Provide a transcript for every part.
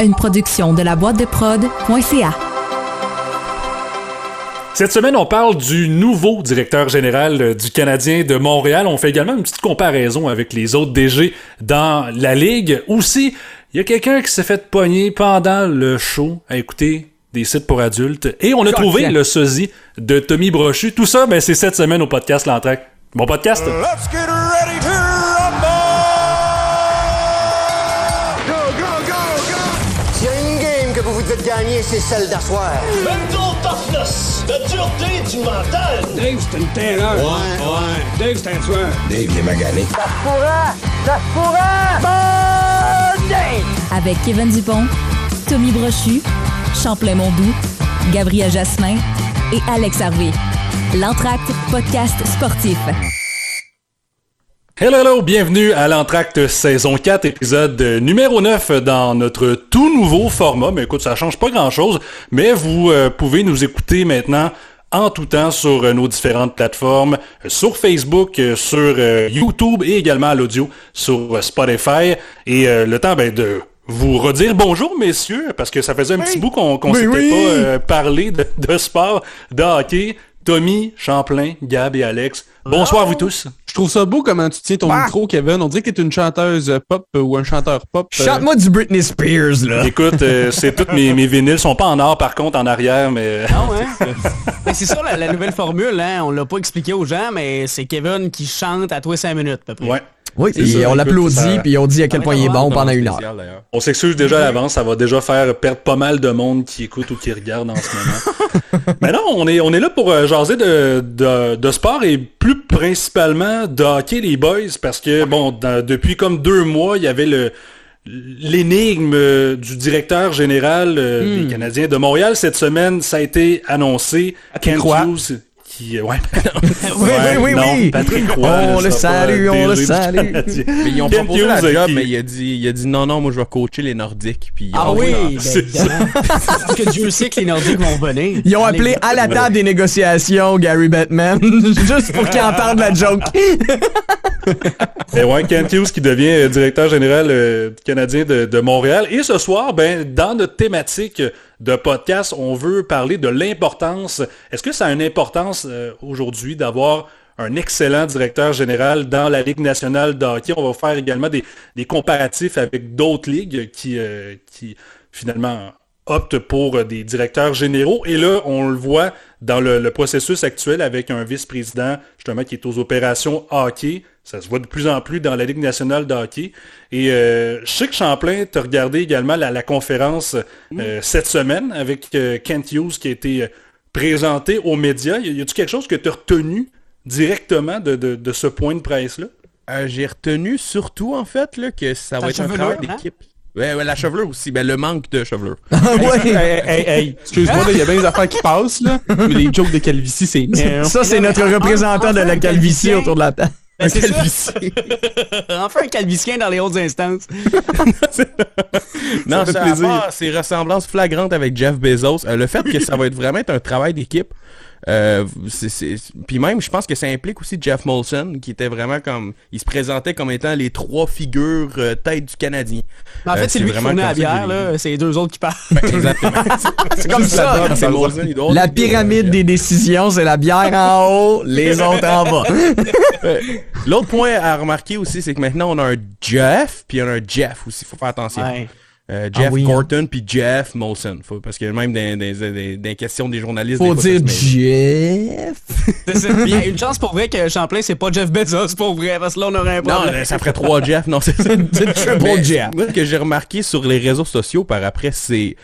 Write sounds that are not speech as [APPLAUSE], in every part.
Une production de la boîte de prod.ca. Cette semaine, on parle du nouveau directeur général euh, du Canadien de Montréal. On fait également une petite comparaison avec les autres DG dans la Ligue. Aussi, il y a quelqu'un qui s'est fait pogner pendant le show à écouter des sites pour adultes. Et on a trouvé le sosie de Tommy Brochu. Tout ça, ben, c'est cette semaine au podcast L'Entraque. Bon podcast! Let's get ready to gagner, c'est celle d'asseoir. Mental toughness, la dureté du mental. Dave, c'est une terreur. Ouais, ouais. Dave, c'est un tueur. Dave, il est magané. Ça se pourra! Ça se pourra! Bon Dave! Avec Kevin Dupont, Tommy Brochu, Champlain Mondou, Gabriel Jasmin et Alex Harvey. L'Entracte podcast sportif. Hello, hello, bienvenue à l'entracte saison 4, épisode numéro 9 dans notre tout nouveau format. Mais écoute, ça change pas grand chose, mais vous euh, pouvez nous écouter maintenant en tout temps sur euh, nos différentes plateformes, euh, sur Facebook, euh, sur YouTube et également à l'audio sur Spotify. Et le temps ben, de vous redire bonjour, messieurs, parce que ça faisait un petit bout qu'on qu'on s'était oui. pas parlé de, de sport, de hockey. Tommy, Champlain, Gab et Alex. Bonsoir vous tous. Je trouve ça beau comment tu tiens ton micro, Kevin. On dirait que t'es une chanteuse pop euh, ou un chanteur pop. euh. Chante-moi du Britney Spears, là. Écoute, euh, c'est toutes mes, mes vinyles sont pas en or par contre en arrière, mais Ah ouais? Mais c'est ça la, la nouvelle formule, hein? On l'a pas expliqué aux gens, mais c'est Kevin qui chante à toi 5 minutes, à peu près. ouais. Oui, ça, on l'applaudit, puis on dit à quel point il est bon pendant une heure. On s'excuse déjà à l'avance, ça va déjà faire perdre pas mal de monde qui écoute ou qui regarde en ce moment. [LAUGHS] Mais non, on est, on est là pour euh, jaser de, de, de sport et plus principalement de hockey les boys parce que bon, dans- depuis comme deux mois, il y avait le l'énigme euh, du directeur général euh, des Canadiens de Montréal. Cette semaine, ça a été annoncé. Kent Roy. Hughes, qui, ouais, [LAUGHS] Oui, Ouais, oui, oui, non, oui. Patrick Roy, On le salue, on le salue. [LAUGHS] Mais ils ont Kent proposé la Hughes, job, qui- mais il a, dit, il a dit non, non, moi je vais coacher les Nordiques. Puis Ah oui, ben, évidemment. [LAUGHS] Parce que Dieu sait que les Nordiques vont venir. Ils ont appelé à la table des négociations Gary Batman, juste pour qu'il en parle de la joke. Et ouais, Kent Hughes qui devient euh, directeur général euh, canadien de, de Montréal. Et ce soir, ben, dans notre thématique de podcast, on veut parler de l'importance. Est-ce que ça a une importance euh, aujourd'hui d'avoir un excellent directeur général dans la Ligue nationale de hockey? On va faire également des, comparatifs avec d'autres ligues qui, euh, qui finalement optent pour des directeurs généraux. Et là, on le voit dans le, le processus actuel avec un vice-président justement qui est aux opérations hockey. Ça se voit de plus en plus dans la Ligue nationale de hockey. Et euh, je sais que Champlain, tu as regardé également la, la conférence euh, cette semaine avec euh, Kent Hughes qui a été euh, présenté aux médias. Y a- y a-tu quelque chose que tu as retenu directement de, de- de ce point de presse-là? Euh, J'ai retenu surtout, en fait, là, que ça Ta va être un travail hein? Ouais, ouais, la chevelure aussi. Ben, le manque de chevelure. [LAUGHS] ouais. hey, hey, hey, excuse-moi, là, il y a bien des affaires qui passent, là. Mais les jokes de calvitie, c'est Ça, c'est notre représentant de la calvitie autour de la table. Ben, ça. calvitie. [LAUGHS] enfin un calvicien dans les hautes instances. [LAUGHS] Non, fait ça plaisir. à part ses ressemblances flagrantes avec Jeff Bezos, euh, le fait que ça va être vraiment être un travail d'équipe, euh, c'est- puis même, je pense que ça implique aussi Jeff Molson, qui était vraiment comme, il se présentait comme étant les trois figures euh, tête du Canadien. Mais en Euh, fait, c'est lui qui fournait la ça bière, là. C'est les deux autres qui parlent. Exactement. [LAUGHS] [LAUGHS] C'est comme ça. C'est Molson, il doit- La pyramide des décisions, c'est la bière en haut, les autres en bas. [LAUGHS] L'autre point à remarquer aussi, c'est que maintenant on a un Jeff, puis on a un Jeff aussi, faut faire attention. Ouais. Euh, Jeff Ah oui. Gorton puis Jeff Molson. Faut, parce que même dans, dans, dans- dans les questions des journalistes, Faut des fois, dire. Jeff. [LAUGHS] Il y a une chance pour vrai que Champlain, c'est pas Jeff Bezos, pour vrai, parce que là, on aurait un Non, problème. là, ça ferait trois Jeff, non, c'est [LAUGHS] triple Jeff. Moi, ce que j'ai remarqué sur les réseaux sociaux par après, c'est.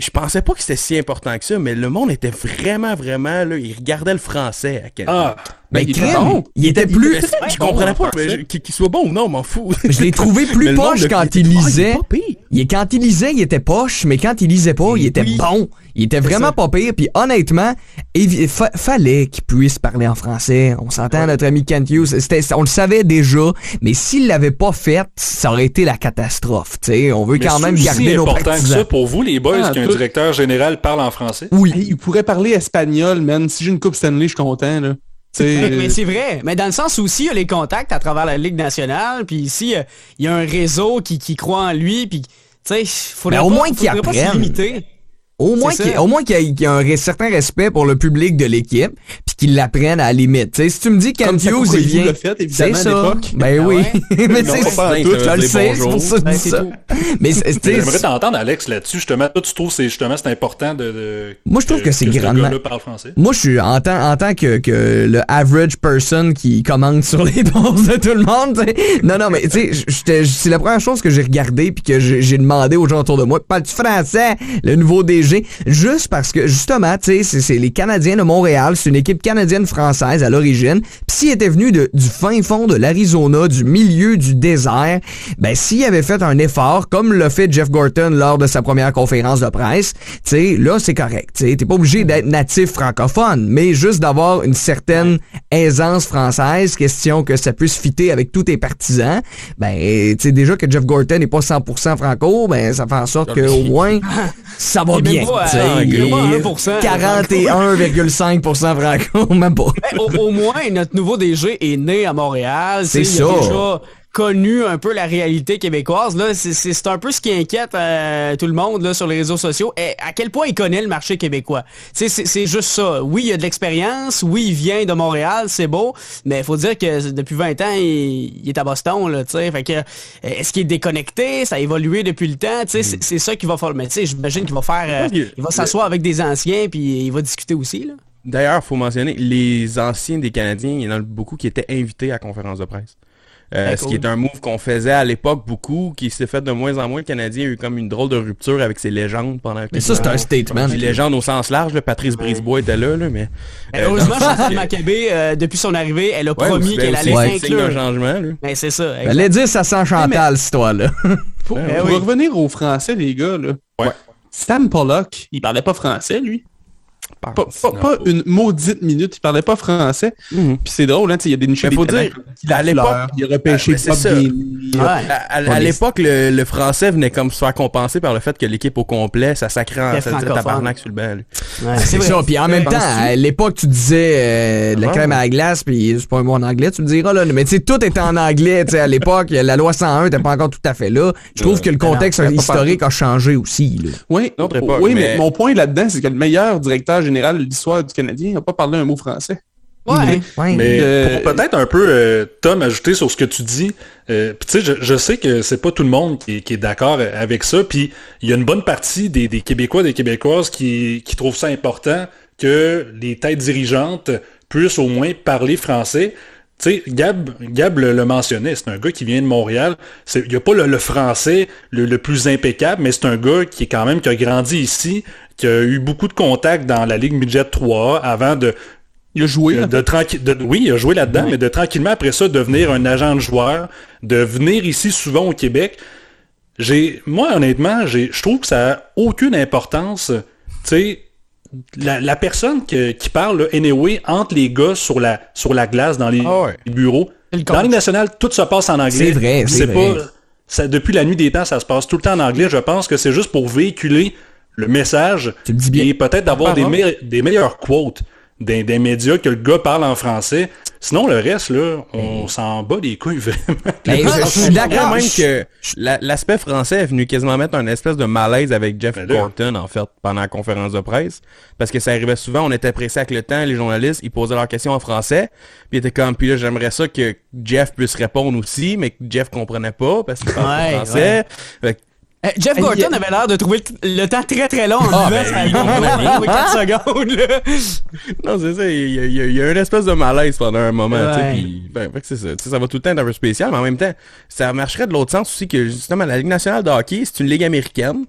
Je pensais pas que c'était si important que ça, mais le monde était vraiment, vraiment, là, il regardait le français à quel Ah, Ben, il était crème, bon. il était plus... Je comprenais pas, mais je- qu'il soit bon ou non, m'en fous. Je l'ai trouvé [LAUGHS] Mais plus poche quand était- il Ah, lisait. est pas pire. il, quand il lisait, il était poche, mais quand il lisait pas, il était bon. Il était vraiment pas pire. Puis honnêtement, il fa- fallait qu'il puisse parler en français. On s'entend, notre ami Kent Hughes. On le savait déjà, mais s'il l'avait pas fait, ça aurait été la catastrophe. tu sais. On veut Mais quand même garder nos important que partisans. ça pour vous, les boys, Ah, qu'un directeur général parle en français. Oui. Hey, il pourrait parler espagnol, man. Si j'ai une coupe Stanley, je suis content, là. Mais, [LAUGHS] mais c'est vrai. Mais dans le sens où aussi, il y a les contacts à travers la Ligue nationale, puis ici, il y a un réseau qui, qui croit en lui, puis, tu sais, faudrait Mais au pas- moins qu'il pas se limiter. Au moins qu'il ça. au moins qu'il y y ait un certain respect pour le public de l'équipe, puis qu'il l'apprenne à la limite. Si tu me dis Kent Hughes, il vient... C'est à ça. l'époque? Ben Ah oui. [LAUGHS] mais tu sais, je le sais, c'est pour ça que je Ben, dis c'est ça. Mais c'est- tu sais, J'aimerais t'entendre, Alex, là-dessus. Justement, toi, tu trouves que c'est justement c'est important de, de- Moi, je trouve que c'est ce grandement- gars-là parle français. Moi, je suis en tant, en tant que, que le average person qui commande sur les [LAUGHS] doses de tout le monde. Non, non, mais tu sais, c'est la première chose que j'ai regardé puis que j'ai demandé aux gens autour de moi. Parles-tu français, le nouveau Juste parce que, justement, tu sais, c'est- les Canadiens de Montréal. C'est une équipe canadienne-française à l'origine. Puis s'il était venu de, du fin fond de l'Arizona, du milieu du désert, ben s'il avait fait un effort, comme l'a fait Jeff Gorton lors de sa première conférence de presse, tu sais, là, c'est correct. Tu sais, t'es pas obligé d'être natif francophone, mais juste d'avoir une certaine aisance française, question que ça puisse fitter avec tous tes partisans, ben, tu sais, déjà que Jeff Gorton n'est pas 100% franco, ben, ça fait en sorte que au moins, [LAUGHS] ça va bien. Pas à- tu sais. il est Il pas à est 1% 41,5% franco, même pas. Au, au moins, notre nouveau DG est né à Montréal. C'est Il a ça. déjà connu un peu la réalité québécoise. Là, c'est, un peu ce qui inquiète euh, tout le monde là, sur les réseaux sociaux. Et à quel point il connaît le marché québécois? C'est, juste ça. Oui, il a de l'expérience. Oui, il vient de Montréal. C'est beau. Mais il faut dire que depuis 20 ans, il, il est à Boston. Là, tu sais. fait que, euh, est-ce qu'il est déconnecté? Ça a évolué depuis le temps. Sais, c'est, ça qu'il va faire. Mais j'imagine qu'il va faire... euh, il va s'asseoir avec des anciens puis il va discuter aussi. Là. D'ailleurs, faut mentionner, les anciens des Canadiens, il y en a beaucoup qui étaient invités à la conférence de presse. Euh, Ce cool. qui est un move qu'on faisait à l'époque beaucoup, qui s'est fait de moins en moins. Le Canadien a eu comme une drôle de rupture avec ses légendes pendant Mais ça, c'est un statement. Les légendes au sens large, là, Patrice Brisebois était là, là mais... Mais euh, heureusement, Chantal Maccabé, euh, depuis son arrivée, elle a Ouais, promis aussi, qu'elle ben, allait s'inclure. changement, là. Mais c'est ça. exact. Fallait dire ça sent Chantal, cette histoire-là. [LAUGHS] Pour, Ben pour oui. revenir aux Français, les gars, là. Ouais. Sam Pollock, il parlait pas français, lui. Pas, pas- Non. pas une maudite minute, il parlait pas français. Mhm. Puis c'est drôle, hein, il a déniché Mais des faut talents dire, comme à l'époque- il a repêché Ah, ça. Ouais. À, l'époque, le, le français venait comme se faire compenser par le fait que l'équipe au complet, ça sacrait en tabarnak sur le banc. Ouais, C'est ça. Puis en même temps, à l'époque, tu disais euh, de la Ah. crème à la glace, puis c'est pas un mot en anglais, tu me diras là. Mais tu sais, tout était en anglais. Tu sais, à l'époque, la loi 101 n'était pas encore tout à fait là. Je trouve que le contexte historique a changé aussi. Là. Oui, oui mais... mais- mon point là-dedans, c'est que le meilleur directeur général de l'histoire du Canadien n'a pas parlé un mot français. Ouais. Ouais. Mais Euh, pour peut-être un peu, euh, Tom, ajouter sur ce que tu dis, euh, puis tu sais, je, je sais que c'est pas tout le monde qui, est- qui est d'accord avec ça, puis il y a une bonne partie des, des Québécois, des Québécoises qui, qui trouvent ça important que les têtes dirigeantes puissent au moins parler français. Tu sais, Gab, Gab le, le mentionnait, c'est un gars qui vient de Montréal. C'est- Il n'y a pas le, le français le, le plus impeccable, mais c'est un gars qui est quand même qui a grandi ici, qui a eu beaucoup de contacts dans la Ligue Midget 3A avant de, Il a joué. de, de de- oui, il a joué là-dedans, mais de tranquillement après ça devenir un agent de joueur, de venir ici souvent au Québec. J'ai, moi honnêtement, j'ai, je trouve que ça a aucune importance. Tu sais, la, la personne que- qui parle, là, anyway, entre les gars sur la, sur la glace dans les, Ah ouais. les bureaux. Le Dans la. Ligue nationale, tout se passe en anglais. C'est vrai, c'est vrai. pas, ça, depuis la nuit des temps, ça se passe tout le temps en anglais. Je pense que c'est juste pour véhiculer le message Tu dis bien. et peut-être d'avoir des, me- des meilleures quotes des, des médias que le gars parle en français. Sinon, le reste, là, on s'en bat les couilles [LAUGHS] vraiment. Ben, je, je suis d'accord. même que la- l'aspect français est venu quasiment mettre un espèce de malaise avec Jeff Ben là. Gorton, en fait, pendant la conférence de presse. Parce que ça arrivait souvent, on était pressé avec le temps, les journalistes, ils posaient leurs questions en français. Puis ils étaient comme, puis là, j'aimerais ça que Jeff puisse répondre aussi, mais que Jeff comprenait pas parce qu'il parle Ouais, pas français. Fait que Euh, Jeff Gorton il avait l'air de trouver le, temps très très long en Ah, ben, ça il- allait trouver 4 secondes. Là. Non, c'est ça, il y, a, il y a- il y a une espèce de malaise pendant un moment, tu sais, Ouais. puis, ben, fait que c'est ça, va tout le temps être un peu spécial, mais en même temps, ça marcherait de l'autre sens aussi que, justement, la Ligue nationale de hockey, c'est une ligue américaine,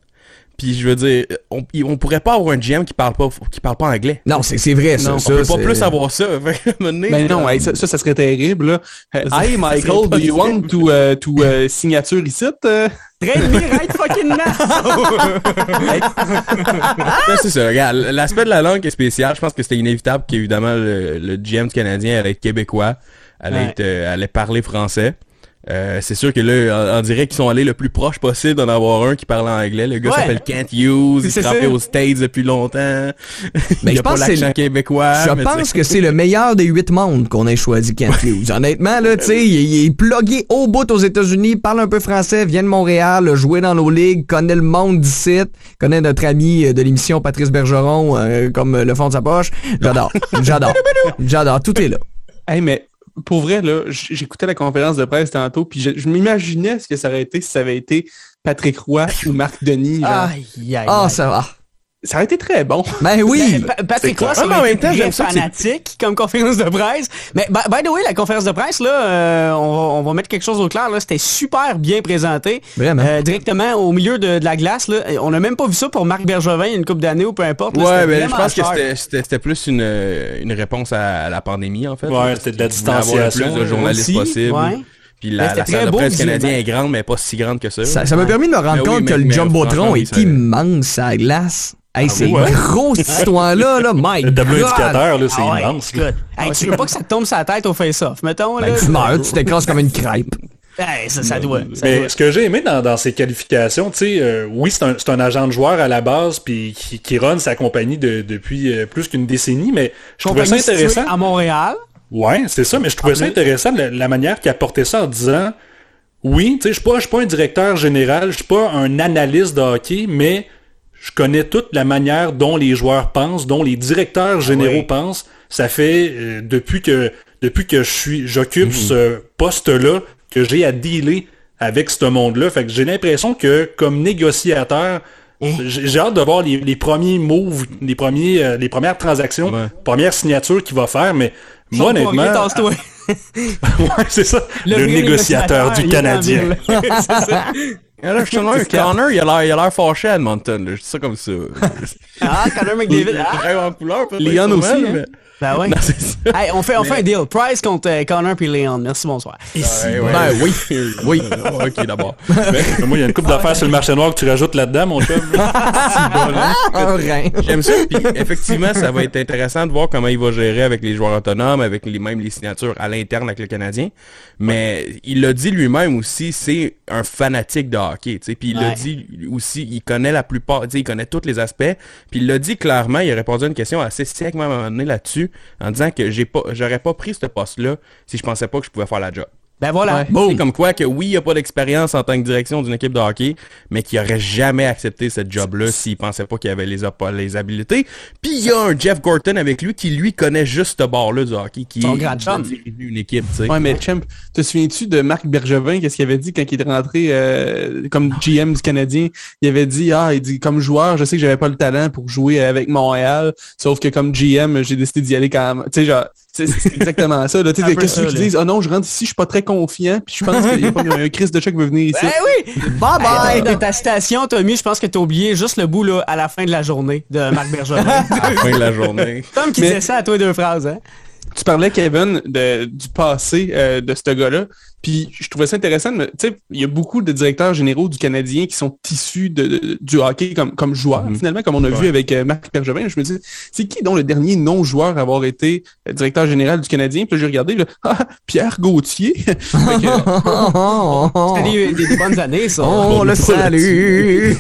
puis je veux dire, on, on pourrait pas avoir un GM qui parle pas, qui parle pas anglais. Non, c'est c'est vrai, ça. Non, ça, on peut pas plus avoir ça. [LAUGHS] Donné, Ben non, euh, hey, ça, ça, ça serait terrible. Là. Euh, Hey, Michael, [LAUGHS] do you want to, uh, to uh, signature ici? Me right fucking now! C'est ça, regarde, l'aspect de la langue est spécial. Je pense que c'était inévitable qu'évidemment le, le GM du Canadien allait être québécois, allait, Ouais. être, euh, allait parler français. Euh, c'est sûr que là, on, on dirait qu'ils sont allés le plus proche possible d'en avoir un qui parle anglais. Le gars Ouais. s'appelle Kent Hughes, il ça. aux States depuis longtemps. Mais [LAUGHS] il je a pas pense que c'est l'accent le- québécois. Je pense que c'est le meilleur des huit mondes qu'on ait choisi Kent Hughes. Honnêtement, là, tu sais, il, est plugué au bout aux États-Unis, parle un peu français, vient de Montréal, a joué dans nos ligues, connaît le monde d'ici, connaît notre ami euh, de l'émission Patrice Bergeron euh, comme le fond de sa poche. J'adore, [LAUGHS] j'adore, j'adore, tout est là. Hey, mais pour vrai, là, j'écoutais la conférence de presse tantôt, puis je, je m'imaginais ce que ça aurait été si ça avait été Patrick Roy ou Marc Denis. genre. Aïe, aïe, Ah, aïe. ça va. Ça aurait été très bon. Ben oui! [LAUGHS] Pa- Patrick Roy, c'est en même temps, j'aime ça fanatique comme conférence de presse? Mais by, by the way, la conférence de presse, là, euh, on, va, on va mettre quelque chose au clair. là. C'était super bien présenté. Vraiment. Euh, directement au milieu de, de la glace. Là. On n'a même pas vu ça pour Marc Bergevin il y a une couple d'années ou peu importe. là. Ouais, mais je vraiment pense que cher. c'était- plus une, euh, une réponse à la pandémie, en fait. Ouais, c'était de la distanciation, Le plus de journalistes aussi, possible. ouais. Puis Mais la, la salle de presse canadienne est grande, mais pas si grande que ça. Ça, m'a permis de me rendre Mais oui, compte mais- que le Jumbotron est immense à la glace. Hey, c'est ouais. gros cette [LAUGHS] histoire-là, là, my Le tableau God! indicateur, là, c'est Ah ouais, immense. là. écoute. Hey, tu veux pas que ça te tombe sur la tête au face-off, mettons. Ben, là? tu meurs, tu t'écrases comme une crêpe. Hey, ça, ça doit. ça Mais doit. ce que j'ai aimé dans, dans ces qualifications, tu sais, euh, oui, c'est un, c'est un agent de joueur à la base, puis qui, qui run sa compagnie de- depuis euh, plus qu'une décennie, mais je trouvais ça intéressant. à Montréal. Ouais, c'est ça, mais je trouvais ça plus. intéressant la, la manière qu'il apportait ça en disant oui, tu sais, je suis pas, je suis pas un directeur général, je suis pas un analyste de hockey, mais je connais toute la manière dont les joueurs pensent, dont les directeurs généraux oui. pensent. Ça fait euh, depuis que depuis que je suis j'occupe ce poste-là que j'ai à dealer avec ce monde-là. Fait que j'ai l'impression que comme négociateur, j'ai j'ai hâte de voir les, les premiers moves, les premiers euh, les premières transactions, Ouais. premières signatures qu'il va faire, mais moi honnêtement, [LAUGHS] ouais, c'est ça. Le, négociateur du Canadien. [LAUGHS] [LAUGHS] là, je te demande, Connor, il a l'air, il a l'air fâché à Edmonton, là. Je dis ça comme ça. [LAUGHS] Ah, Connor McDavid. Ah, en couleur, Leon aussi, mais- hein. ben ouais. [LAUGHS] Non. Hey, on fait, on fait un deal. Price contre euh, Connor puis Leon. Merci, bonsoir. Ouais, ouais. Ben oui. [LAUGHS] Oui. ok, d'abord. Mais moi, il y a une coupe d'affaires sur le marché noir que tu rajoutes là-dedans, mon chum. Un rein. J'aime ça. Puis effectivement, ça va être intéressant de voir comment il va gérer avec les joueurs autonomes, avec les mêmes les signatures à l'interne avec le Canadien. Mais il l'a dit lui-même aussi, c'est un fanatique de hockey. Puis il l'a dit aussi, il connaît la plupart, il connaît tous les aspects. Puis il l'a dit clairement, il a répondu à une question assez sec à un moment donné là-dessus, en disant que j'ai pas, j'aurais pas pris ce poste-là si je pensais pas que je pouvais faire la job. Ben voilà. C'est comme quoi que oui, il a pas d'expérience en tant que direction d'une équipe de hockey, mais qu'il aurait jamais accepté cette job-là s'il pensait pas qu'il avait les, les habiletés. Puis il y a un Jeff Gorton avec lui qui lui connaît juste ce bord-là du hockey, qui Son est grand une équipe, tu sais. Ouais, mais Champ, te souviens-tu de Marc Bergevin, qu'est-ce qu'il avait dit quand il est rentré euh, comme GM du Canadien? Il avait dit, ah, il dit, comme joueur, je sais que j'avais pas le talent pour jouer avec Montréal, sauf que comme GM, j'ai décidé d'y aller quand même. Tu sais, genre, c'est exactement ça. là. Tu Qu'est-ce que ça, tu là. dis? Ah non, je rentre ici, je suis pas très confiant, puis je pense qu'il y a pas un Chris de chat qui veut venir ici. Ben oui! Bye Hey, bye! dans ta citation, Tommy, je pense que t'as oublié juste le bout là, à la fin de la journée de Marc Bergevin. [LAUGHS] À la fin de la journée. Tom qui Mais- disait ça à toi deux phrases, hein? Tu parlais, Kevin, de, du passé euh, de ce gars-là. Puis je trouvais ça intéressant. Tu sais, il y a beaucoup de directeurs généraux du Canadien qui sont issus de, de- du hockey comme, comme joueurs, finalement, comme on a vu avec euh, Marc Bergevin. Je me dis, c'est qui donc le dernier non-joueur à avoir été euh, directeur général du Canadien? Puis là, j'ai regardé, là, [LAUGHS] ah, Pierre Gauthier. [LAUGHS] [LAUGHS] C'était des, des- des bonnes années, ça. On le salue!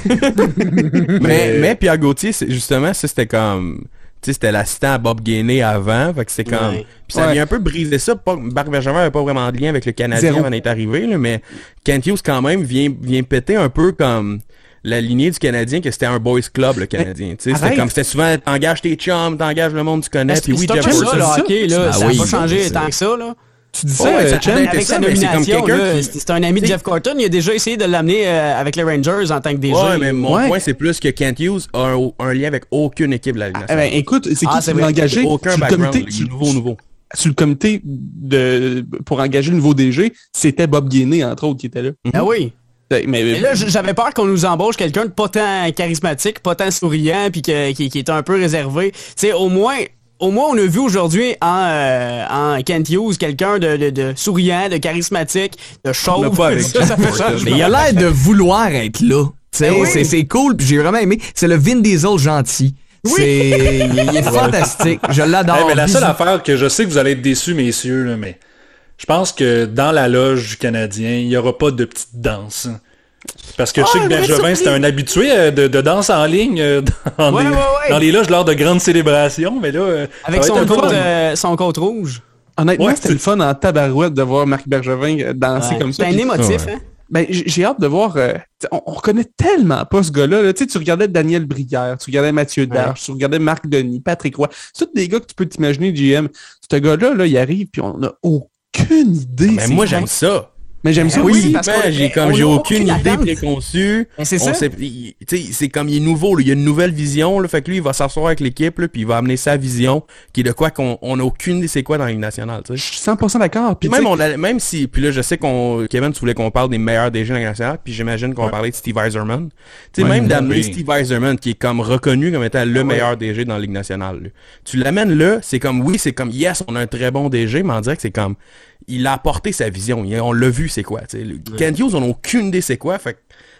mais, mais Pierre Gauthier, justement, ça c'était comme... Tu sais, c'était l'assistant à Bob Gainé avant, fait que c'est comme... Ouais. Puis ça Ouais. vient un peu briser ça. Pas, Marc Bergevin avait pas vraiment de lien avec le Canadien Zéro. avant d'être arrivé, là, mais Kent Hughes, quand même, vient, vient péter un peu comme la lignée du Canadien, que c'était un boys club, le Canadien. Tu sais, C'était comme, c'était souvent, t'engages tes chums, t'engages le monde que tu connais, puis oui, c'est un Jeff peu ça, ça. hockey, là. Ah ça oui, n'a pas changé c'est- tant que ça, là. Tu dis Ouais, ça, ça euh, Avec ça, sa mais c'est qui- un ami de Jeff Corton. Il a déjà essayé de l'amener euh, avec les Rangers en tant que DG. Ouais, mais mon Ouais. point, c'est plus que Kent Hughes a un, un lien avec aucune équipe de la Ligue nationale. ben, écoute, c'est qui Ah, qui vrai. engagé? Aucun sur le comité, il sur- est nouveau, nouveau. sur le comité de, pour engager le nouveau DG, c'était Bob Gainé, entre autres, qui était là. Ah oui. Mais, Et là, j'avais peur qu'on nous embauche quelqu'un de pas tant charismatique, pas tant souriant, puis que- qui, qui est un peu réservé. Tu sais, au moins, au moins, on a vu aujourd'hui en, euh, en Kent Hughes quelqu'un de, de, de souriant, de charismatique, de chauve. pas avec [LAUGHS] ça, ça fait changement. Mais il a l'air de vouloir être là. Tu sais, Ben oui. c'est, c'est cool, puis j'ai vraiment aimé. C'est le Vin Diesel gentil. C'est, il [LAUGHS] il est fantastique. Je l'adore. Hey, mais la seule Bisous. affaire que je sais que vous allez être déçus, messieurs, là, mais je pense que dans la loge du Canadien, il n'y aura pas de petite danse. Parce que je sais que Ah, Bergevin, c'est surprise. un habitué euh, de, de danse en ligne euh, [LAUGHS] dans, Ouais, les, ouais, ouais. dans les loges lors de grandes célébrations, mais là, euh, Avec son euh, côte rouge. Honnêtement, Ouais, c'était le fun en tabarouette de voir Marc Bergevin danser Ouais. comme ça. C'est un émotif, Ouais. hein? Ben, j'ai hâte de voir. euh, on, on reconnaît tellement pas ce gars-là. là. Tu sais, tu regardais Daniel Brière, tu regardais Mathieu Darche, tu regardais Marc Denis, Patrick Roy. C'est tous des gars que tu peux t'imaginer, GM. Ce gars-là, là, il arrive, puis on n'a aucune idée. Mais c'est moi, quoi. j'aime ça. Mais j'aime ça oui, aussi. parce Ben, j'ai comme j'ai aucune idée préconçue. C'est On ça. sait- il- tu sais, c'est comme il est nouveau, là, il y a une nouvelle vision, là, fait que lui il va s'asseoir avec l'équipe, là, puis il va amener sa vision, qui est de quoi qu'on on a aucune idée c'est quoi dans la Ligue nationale, tu Je suis 100% d'accord. Puis même on même si puis là je sais qu'on Kevin tu voulais qu'on parle des meilleurs DG dans la Ligue nationale, puis j'imagine qu'on va parler de Steve Eiserman. Tu sais Ouais, même d'amener Oui. Steve Eiserman qui est comme reconnu comme étant le meilleur DG dans la Ligue nationale. là. Tu l'amènes là, c'est comme oui, c'est comme yes, on a un très bon DG, mais on dirait que c'est comme il a apporté sa vision, on l'a vu c'est quoi, tu sais. Le- Kent Hughes, on a aucune idée c'est quoi, fait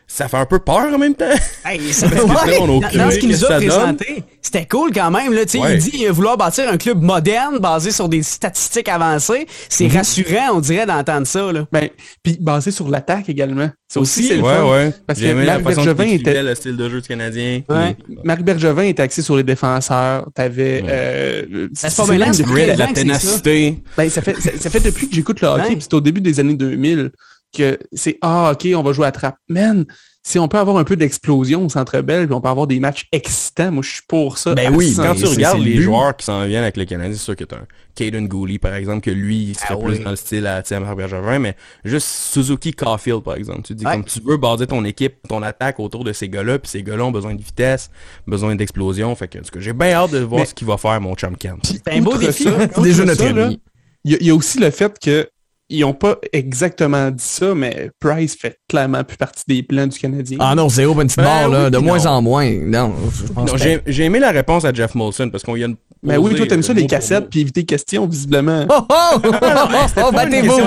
ça fait un peu peur en même temps. Hey, [LAUGHS] ça dans- ce qu'il nous a présenté, c'était cool quand même. Là, tu sais, Ouais. Il dit euh, vouloir bâtir un club moderne basé sur des statistiques avancées. C'est Mhm. rassurant, on dirait, d'entendre ça. Là. ben, puis basé sur l'attaque également. Ça aussi, Aussi, c'est le Ouais, fun. ouais. Parce que la Marc Bergevin qu'il était- le style de jeu du Canadien. Ouais. Marc Bergevin était axé sur les défenseurs. T'avais. Ouais. euh, c'est pas c'est c'est. Grit, la que c'est ça. ténacité. Ben, ça fait, ça, ça fait depuis que j'écoute le hockey, c'est au début des années 2000 que c'est ah ok on va jouer à trappe. Man, si on peut avoir un peu d'explosion au Centre Bell, puis on peut avoir des matchs excitants, moi je suis pour ça. Ben oui, 100. Quand tu c'est- regardes les but. joueurs qui s'en viennent avec le Canadien, c'est sûr que t'as un Caden Gooley, par exemple, que lui, il serait Ah plus oui. dans le style à, Marc Bergevin, mais juste Suzuki Caulfield, par exemple. Tu dis, Ouais. comme tu veux baser ton équipe, ton attaque autour de ces gars-là, puis ces gars-là ont besoin de vitesse, besoin d'explosion. Fait que, j'ai bien hâte de voir Mais- ce qu'il va faire, mon chum. Puis, C'est un beau défi. ça- C'est déjà outre notre ça, là, ami. Il y, a- il y a aussi le fait que ils ont pas exactement dit ça, mais Price fait clairement plus partie des plans du Canadien. Ah non, c'est open petite Ben barre, là, oui, de moins non. en moins. Non, je pense Non, pas. j'ai j'ai aimé la réponse à Jeff Molson, parce qu'on y a une. Ben oui, toi t'aimes ça euh, les cassettes puis éviter questions visiblement. Oh, oh! [LAUGHS] oh, battez-vous!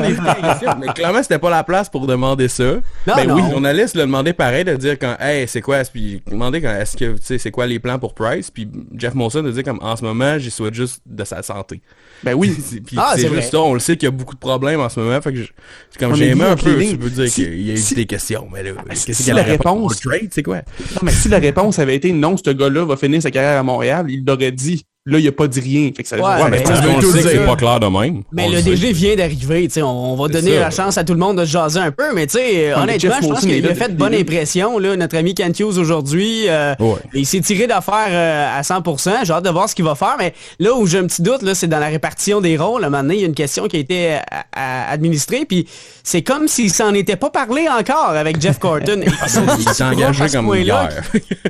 Mais clairement, c'était pas la place pour demander ça. Non, ben non. oui, le journaliste l'a demandé pareil de dire quand, hey, c'est quoi, puis demander quand, est-ce que, tu sais, c'est quoi les plans pour Price, puis Jeff Molson a dit comme, en ce moment, j'y souhaite juste de sa santé. Ben oui. C'est- [LAUGHS] Puis Ah, c'est c'est juste vrai. ça, on le sait qu'il y a beaucoup de problèmes en ce moment, fait que je- c'est comme j'ai aimé un peu, tu peux dire Si- qu'il y a eu si- des questions, mais là, qu'est-ce si y a la la réponse? réponse- trade, c'est quoi? Non, mais si la réponse avait été non, ce gars-là va finir sa carrière à Montréal, il l'aurait dit. Là, il a pas dit rien. Fait que ça Ouais, Ouais, mais parce qu'on le sait que c'est pas clair de même. Mais On le sait. DG vient d'arriver, tu sais, on, on va donner ça. la chance à tout le monde de se jaser un peu, mais tu sais, honnêtement, je pense qu'il a fait bonne le impression, là, notre ami Kent Hughes aujourd'hui. euh, Ouais. Il s'est tiré d'affaire euh, à 100%. J'ai hâte de voir ce qu'il va faire, mais là où j'ai un petit doute, là, c'est dans la répartition des rôles. À un moment donné, il y a une question qui a été euh, à- à- administrée, puis c'est comme s'il s'en était pas parlé encore avec Jeff Corton. [LAUGHS] Il s'est engagé comme hier.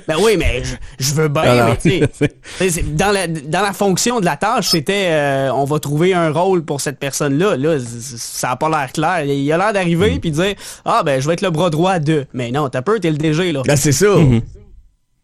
Ben oui, mais je, veux bien, mais tu sais, [LAUGHS] dans la, dans la fonction de la tâche, c'était euh, on va trouver un rôle pour cette personne-là. Là, ça n'a pas l'air clair. Il a l'air d'arriver puis de dire Ah ben je vais être le bras droit de. Mais non, t'as peur, t'es le DG là. Ben, c'est ça.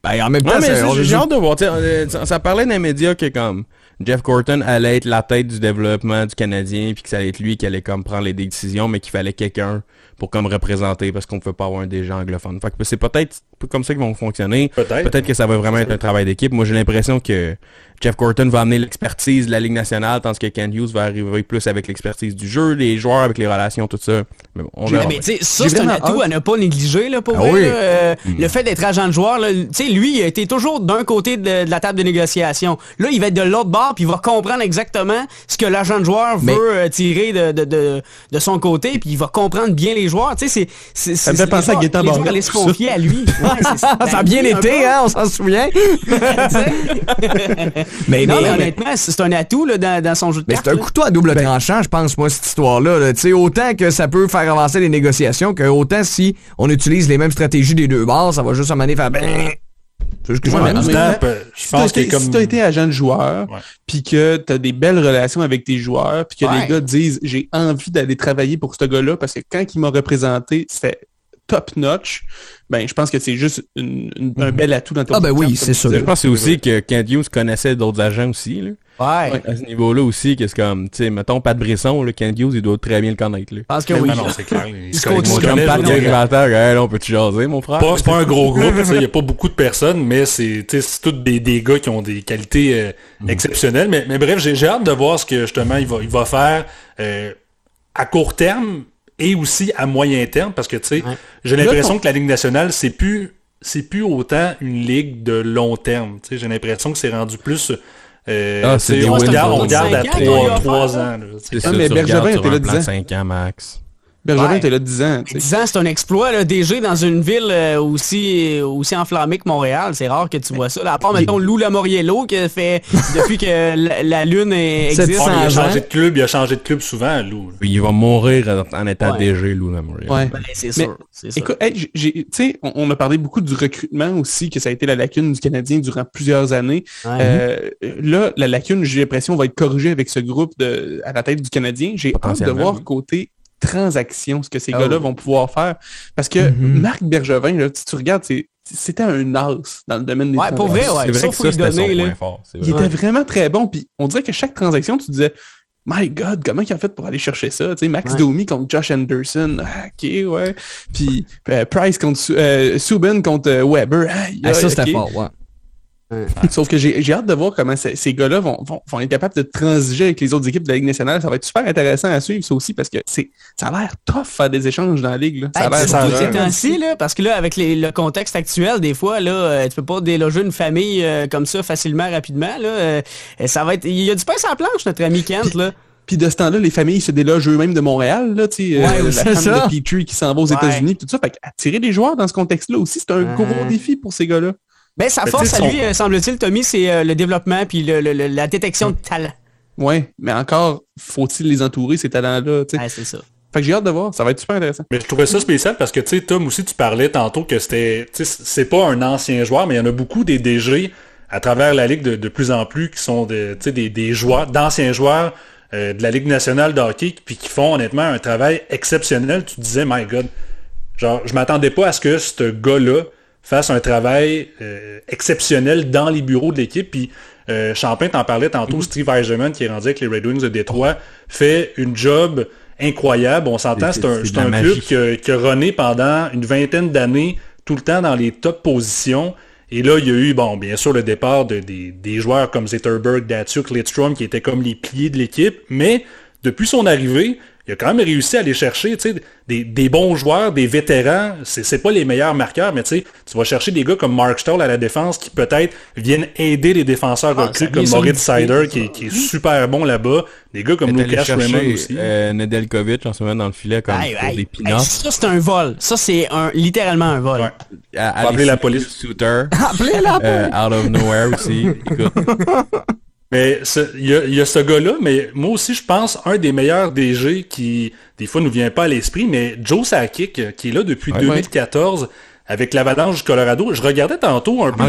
Ben, en même temps, Ouais, ça, j'ai hâte de voir. sais, euh, Ça, ça parlait dans les médias que comme Jeff Corton allait être la tête du développement du Canadien, puis que ça allait être lui qui allait comme prendre les décisions, mais qu'il fallait quelqu'un pour comme représenter parce qu'on ne peut pas avoir un DG anglophone. Fait que c'est peut-être comme ça qu'ils vont fonctionner. Peut-être. Peut-être que ça va vraiment être un travail d'équipe. Moi, j'ai l'impression que Jeff Corton va amener l'expertise de la Ligue nationale, tandis que Ken Hughes va arriver plus avec l'expertise du jeu, les joueurs, avec les relations, tout ça. Mais bon, on. Mais tu sais, ça, c'est un atout hâte. à ne pas négliger, là, pour Ah vrai, oui. là. Euh, Le fait d'être agent de joueur, là, tu sais, lui, il a été toujours d'un côté de, de la table de négociation. Là, il va être de l'autre bord, puis il va comprendre exactement ce que l'agent de joueur Mais- veut euh, tirer de, de, de, de son côté, puis il va comprendre bien les joueurs. Tu sais, c'est-. Ça me fait penser les à joueurs- Gaétan Les joueurs se confier à lui. [LAUGHS] Ouais, ça a bien été, hein, on s'en souvient. [LAUGHS] [LAUGHS] mais, non, mais- mais honnêtement, c'est c'est un atout là, dans, dans son jeu de Mais cartes. c'est un couteau à double tranchant, je pense, moi, cette histoire-là. là. Tu sais, autant que ça peut faire avancer les négociations, que autant si on utilise les mêmes stratégies des deux bords, ça va juste amener faire ben. C'est ce que je Ouais, même même temps, je Si pense été, comme... si t'as été agent de joueur, puis que t'as des belles relations avec tes joueurs, puis que Ouais. les gars disent j'ai envie d'aller travailler pour ce gars-là parce que quand il m'a représenté, c'était top-notch, ben je pense que c'est juste une- une- un bel atout dans ton Ah ben oui, c'est sûr. Je pense aussi que Kent Hughes connaissait d'autres agents aussi. Là. Ouais. À ce niveau-là aussi, que c'est comme, tu sais, mettons Pat Brisson, là, Kent Hughes, il doit très bien le connaître. Là. Pense que Ah oui. non, c'est clair. Il se connaît- Pat Hey, on peut-tu jaser, mon frère? Pas- C'est pas un gros groupe, tu sais, il n'y a pas beaucoup de personnes, mais c'est tu sais, c'est tous des, des gars qui ont des qualités euh, Mm. exceptionnelles. Mais, mais bref, j'ai j'ai hâte de voir ce que justement il va, il va faire euh, à court terme et aussi à moyen terme, parce que tu sais, j'ai l'impression ton- que la Ligue nationale, c'est plus c'est plus autant une ligue de long terme. Tu sais, J'ai l'impression que c'est rendu plus euh, Ah, c'est on, on for regarde à cinq ans qu'ils ont eu à 3, faire, ans. là. Ah, ça, mais Bergevin était là plan 10 ans. 5 ans max. Ouais. était là 10 ans. tu sais. 10 ans, c'est un exploit, là. DG dans une ville euh, aussi, aussi enflammée que Montréal. C'est rare que tu vois ça. Là, à part, mettons, Lou Lamoriello, qui a fait [LAUGHS] depuis que la, la Lune est- existe. Ah, il a 100 ans. changé de club, il a changé de club souvent, Lou. Il va mourir en étant Ouais. DG, Lou Lamoriello. Ouais. Ben, c'est sûr. Écoute, hey, on, on a parlé beaucoup du recrutement aussi, que ça a été la lacune du Canadien durant plusieurs années. Ouais. Euh, là, la lacune, j'ai l'impression, va être corrigée avec ce groupe de, à la tête du Canadien. J'ai hâte de voir oui. côté transaction, ce que ces Ah gars-là vont pouvoir faire. Parce que Mhm. Marc Bergevin, là, si tu regardes, c'est- c'était un as dans le domaine des Ouais, pour vrai, transactions. ouais. C'est vrai que ça, son là. point fort. Il était vraiment très bon. Puis on dirait que chaque transaction, tu disais, My God, comment il a fait pour aller chercher ça? Tu sais, Max Ouais. Domi contre Josh Anderson. Ah, ok, ouais. Puis euh, Price contre euh, Subban contre euh, Weber. Ah, ça, c'était fort, ouais. Sauf que j'ai j'ai hâte de voir comment ces, ces gars-là vont, vont, vont être capables de transiger avec les autres équipes de la Ligue nationale. Ça va être super intéressant à suivre, ça aussi, parce que c'est ça a l'air tough faire des échanges dans la Ligue. Là. Ça a Hey, l'air ces là, parce que là, avec les- le contexte actuel, des fois, là, euh, tu peux pas déloger une famille euh, comme ça facilement, rapidement. Là, euh, ça va être. Il y a du pain sur la planche, notre ami Kent, là. Puis de ce temps-là, les familles se délogent eux-mêmes de Montréal, là, tu sais, Ouais, euh, oui, la femme ça. de Petrie qui s'en va aux Ouais. États-Unis, tout ça. Fait attirer des joueurs dans ce contexte-là aussi, c'est un gros défi pour ces gars-là. Ben, sa Mais force à lui, euh, semble-t-il, Tommy, c'est euh, le développement puis le- le- le- la détection de talent. Ouais, mais encore, faut-il les entourer, ces talents-là, tu sais? Ouais, c'est ça. Fait que j'ai hâte de voir, ça va être super intéressant. Mais je trouvais ça spécial parce que, tu sais, Tom aussi, tu parlais tantôt que c'était, tu sais, c'est pas un ancien joueur, mais il y en a beaucoup des DG à travers la Ligue de, de plus en plus qui sont de, tu sais, des, des joueurs, d'anciens joueurs euh, de la Ligue nationale de hockey, puis qui font honnêtement un travail exceptionnel. Tu te disais, my God, genre, je m'attendais pas à ce que ce gars-là fasse un travail euh, exceptionnel dans les bureaux de l'équipe. Puis euh, Champagne t'en parlait tantôt, Steve Eiserman, qui est rendu avec les Red Wings de Détroit, fait une job incroyable. On s'entend, C'est- un, un club qui a, qui a runné pendant une vingtaine d'années, tout le temps dans les top positions. Et là, il y a eu, bon, bien sûr, le départ de- des, des joueurs comme Zetterberg, Datsuk, Lidstrom, qui étaient comme les piliers de l'équipe. Mais depuis son arrivée, il a quand même réussi à aller chercher tu sais, des, des bons joueurs, des vétérans. C'est c'est pas les meilleurs marqueurs, mais tu vas chercher des gars comme Mark Stoll à la défense qui peut-être viennent aider les défenseurs Ah, recrues comme Moritz Sider, qui, est- qui est super bon là-bas. Des gars comme Lucas Raymond aussi. euh, Nedeljkovic en ce moment dans le filet comme Hey, pour des pinottes. ça, c'est un vol. Ça, c'est un, littéralement un vol. Ouais. À- Faut appeler la police. Suter. [LAUGHS] Appelez la euh, out of nowhere aussi. Écoute, [LAUGHS] Mais il y a, il y a ce gars-là, mais moi aussi, je pense, un des meilleurs DG qui, des fois, nous vient pas à l'esprit, mais Joe Sakic, euh, qui est là depuis Ouais, 2014, avec l'Avalanche du Colorado. Je regardais tantôt un peu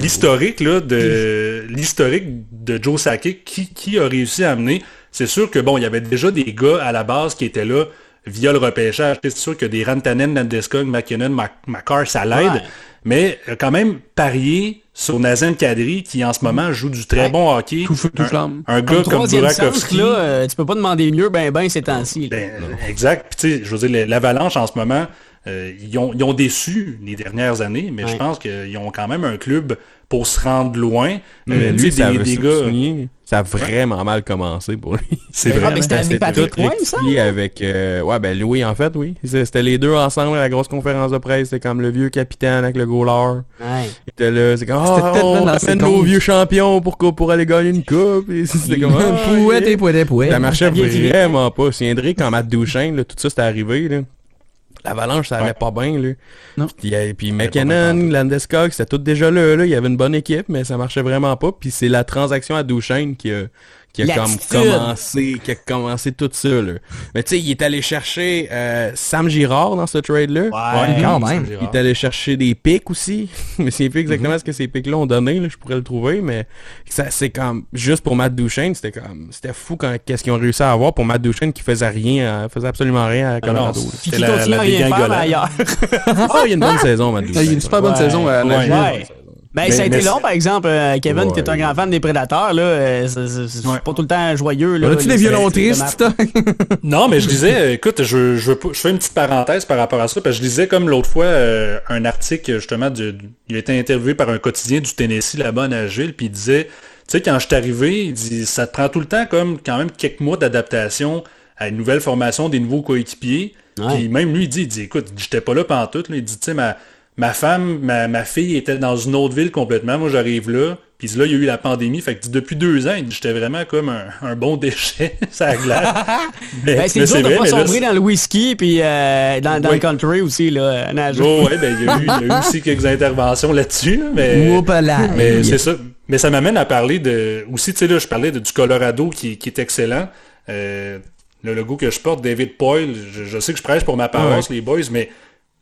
l'historique de l'historique de Joe Sakic, qui, qui a réussi à amener. C'est sûr que bon, il y avait déjà des gars à la base qui étaient là via le repêchage. C'est sûr que des Rantanen, Landeskog, McKinnon, Mac- Makar, ça l'aide. Ouais. Mais euh, quand même parier sur Nazem Kadri qui en ce moment joue du très Ouais. bon hockey. Tout feu, tout Un- flamme. Un, Comme gars comme Burakovsky. là, euh, tu peux pas demander mieux, ben, ben, ces temps-ci. Ben, exact. Puis, tu sais, je veux dire, l'Avalanche en ce moment, euh, ils, ont, ils ont déçu les dernières années, mais Ouais. je pense qu'ils ont quand même un club pour se rendre loin. Mais Euh, tu lui, sais, ça, des, veut des se gars. souligner, ça a vraiment mal commencé pour lui. [LAUGHS] C'est Ah, vrai. mais c'était avec C'était il avec... euh, ouais, ben Louis, en fait, oui. C'était les deux ensemble à la grosse conférence de presse. C'était comme le vieux capitaine avec le goaler. Ouais. Il était là, c'est comme, C'était ah, on ramène nos vieux champions pour, pour aller gagner une coupe. Et C'était comme, ah, Pouet pouet pouet. Ça marchait vraiment pas. Tiendrez quand Matt Duchesne, là, tout ça c'était arrivé, là. L'avalanche, ça allait Ouais. pas bien, là. Non. Puis, puis McKinnon, Landeskog, c'était tout déjà là, là. Il y avait une bonne équipe, mais ça marchait vraiment pas. Puis c'est la transaction à Duchesne qui a, qui a comme commencé, qui a commencé tout ça, là. Mais tu sais, il est allé chercher euh, Sam Girard dans ce trade-là. Ouais, quand même. Il est allé chercher des pics aussi. [LAUGHS] mais c'est plus exactement ce que ces pics-là ont donné, là, je pourrais le trouver, mais ça c'est comme juste pour Matt Duchesne, c'était comme c'était fou quand qu'est-ce qu'ils ont réussi à avoir pour Matt Duchesne qui faisait rien, euh, faisait absolument rien à Colorado. C'était qui la- continue la à rien faire dégringolade. mais ailleurs. [LAUGHS] Ah, il y a une bonne saison, Matt Il y a Duchesne. une super bonne Ouais. saison à. Ben, Mais- ça a été long, par exemple, euh, Kevin, Ouais. qui est un grand fan des Prédateurs, là, euh, c'est Ouais. pas tout le temps joyeux. Là, As-tu des violons tristes? [LAUGHS] Non, mais je disais, écoute, je, je, fais une petite parenthèse par rapport à ça, parce que je lisais comme l'autre fois euh, un article, justement, du, il a été interviewé par un quotidien du Tennessee là-bas à Nashville, puis il disait, tu sais, quand je suis arrivé, il dit, ça te prend tout le temps comme quand même quelques mois d'adaptation à une nouvelle formation, des nouveaux coéquipiers. Puis même lui, il dit, il dit, écoute, j'étais pas là pendant tout, il dit, tu sais, ma, ma femme, ma, ma fille était dans une autre ville complètement, moi j'arrive là, puis là, il y a eu la pandémie, fait que depuis deux ans, j'étais vraiment comme un, un bon déchet, [LAUGHS] ça glace. [LAUGHS] Mais- Ben, c'est dur de vrai, pas sombrer dans le whisky puis euh, dans, dans Oui. le country aussi, là, Nashville. Oh, ouais, ben, il y, a eu, il y a eu aussi [LAUGHS] quelques interventions là-dessus, là, mais, mais c'est ça. Mais ça m'amène à parler de. Aussi, tu sais, là, je parlais de, du Colorado qui, qui est excellent. Euh, le logo que je porte, David Poyle, je, je sais que je prêche pour ma paroisse, les boys, mais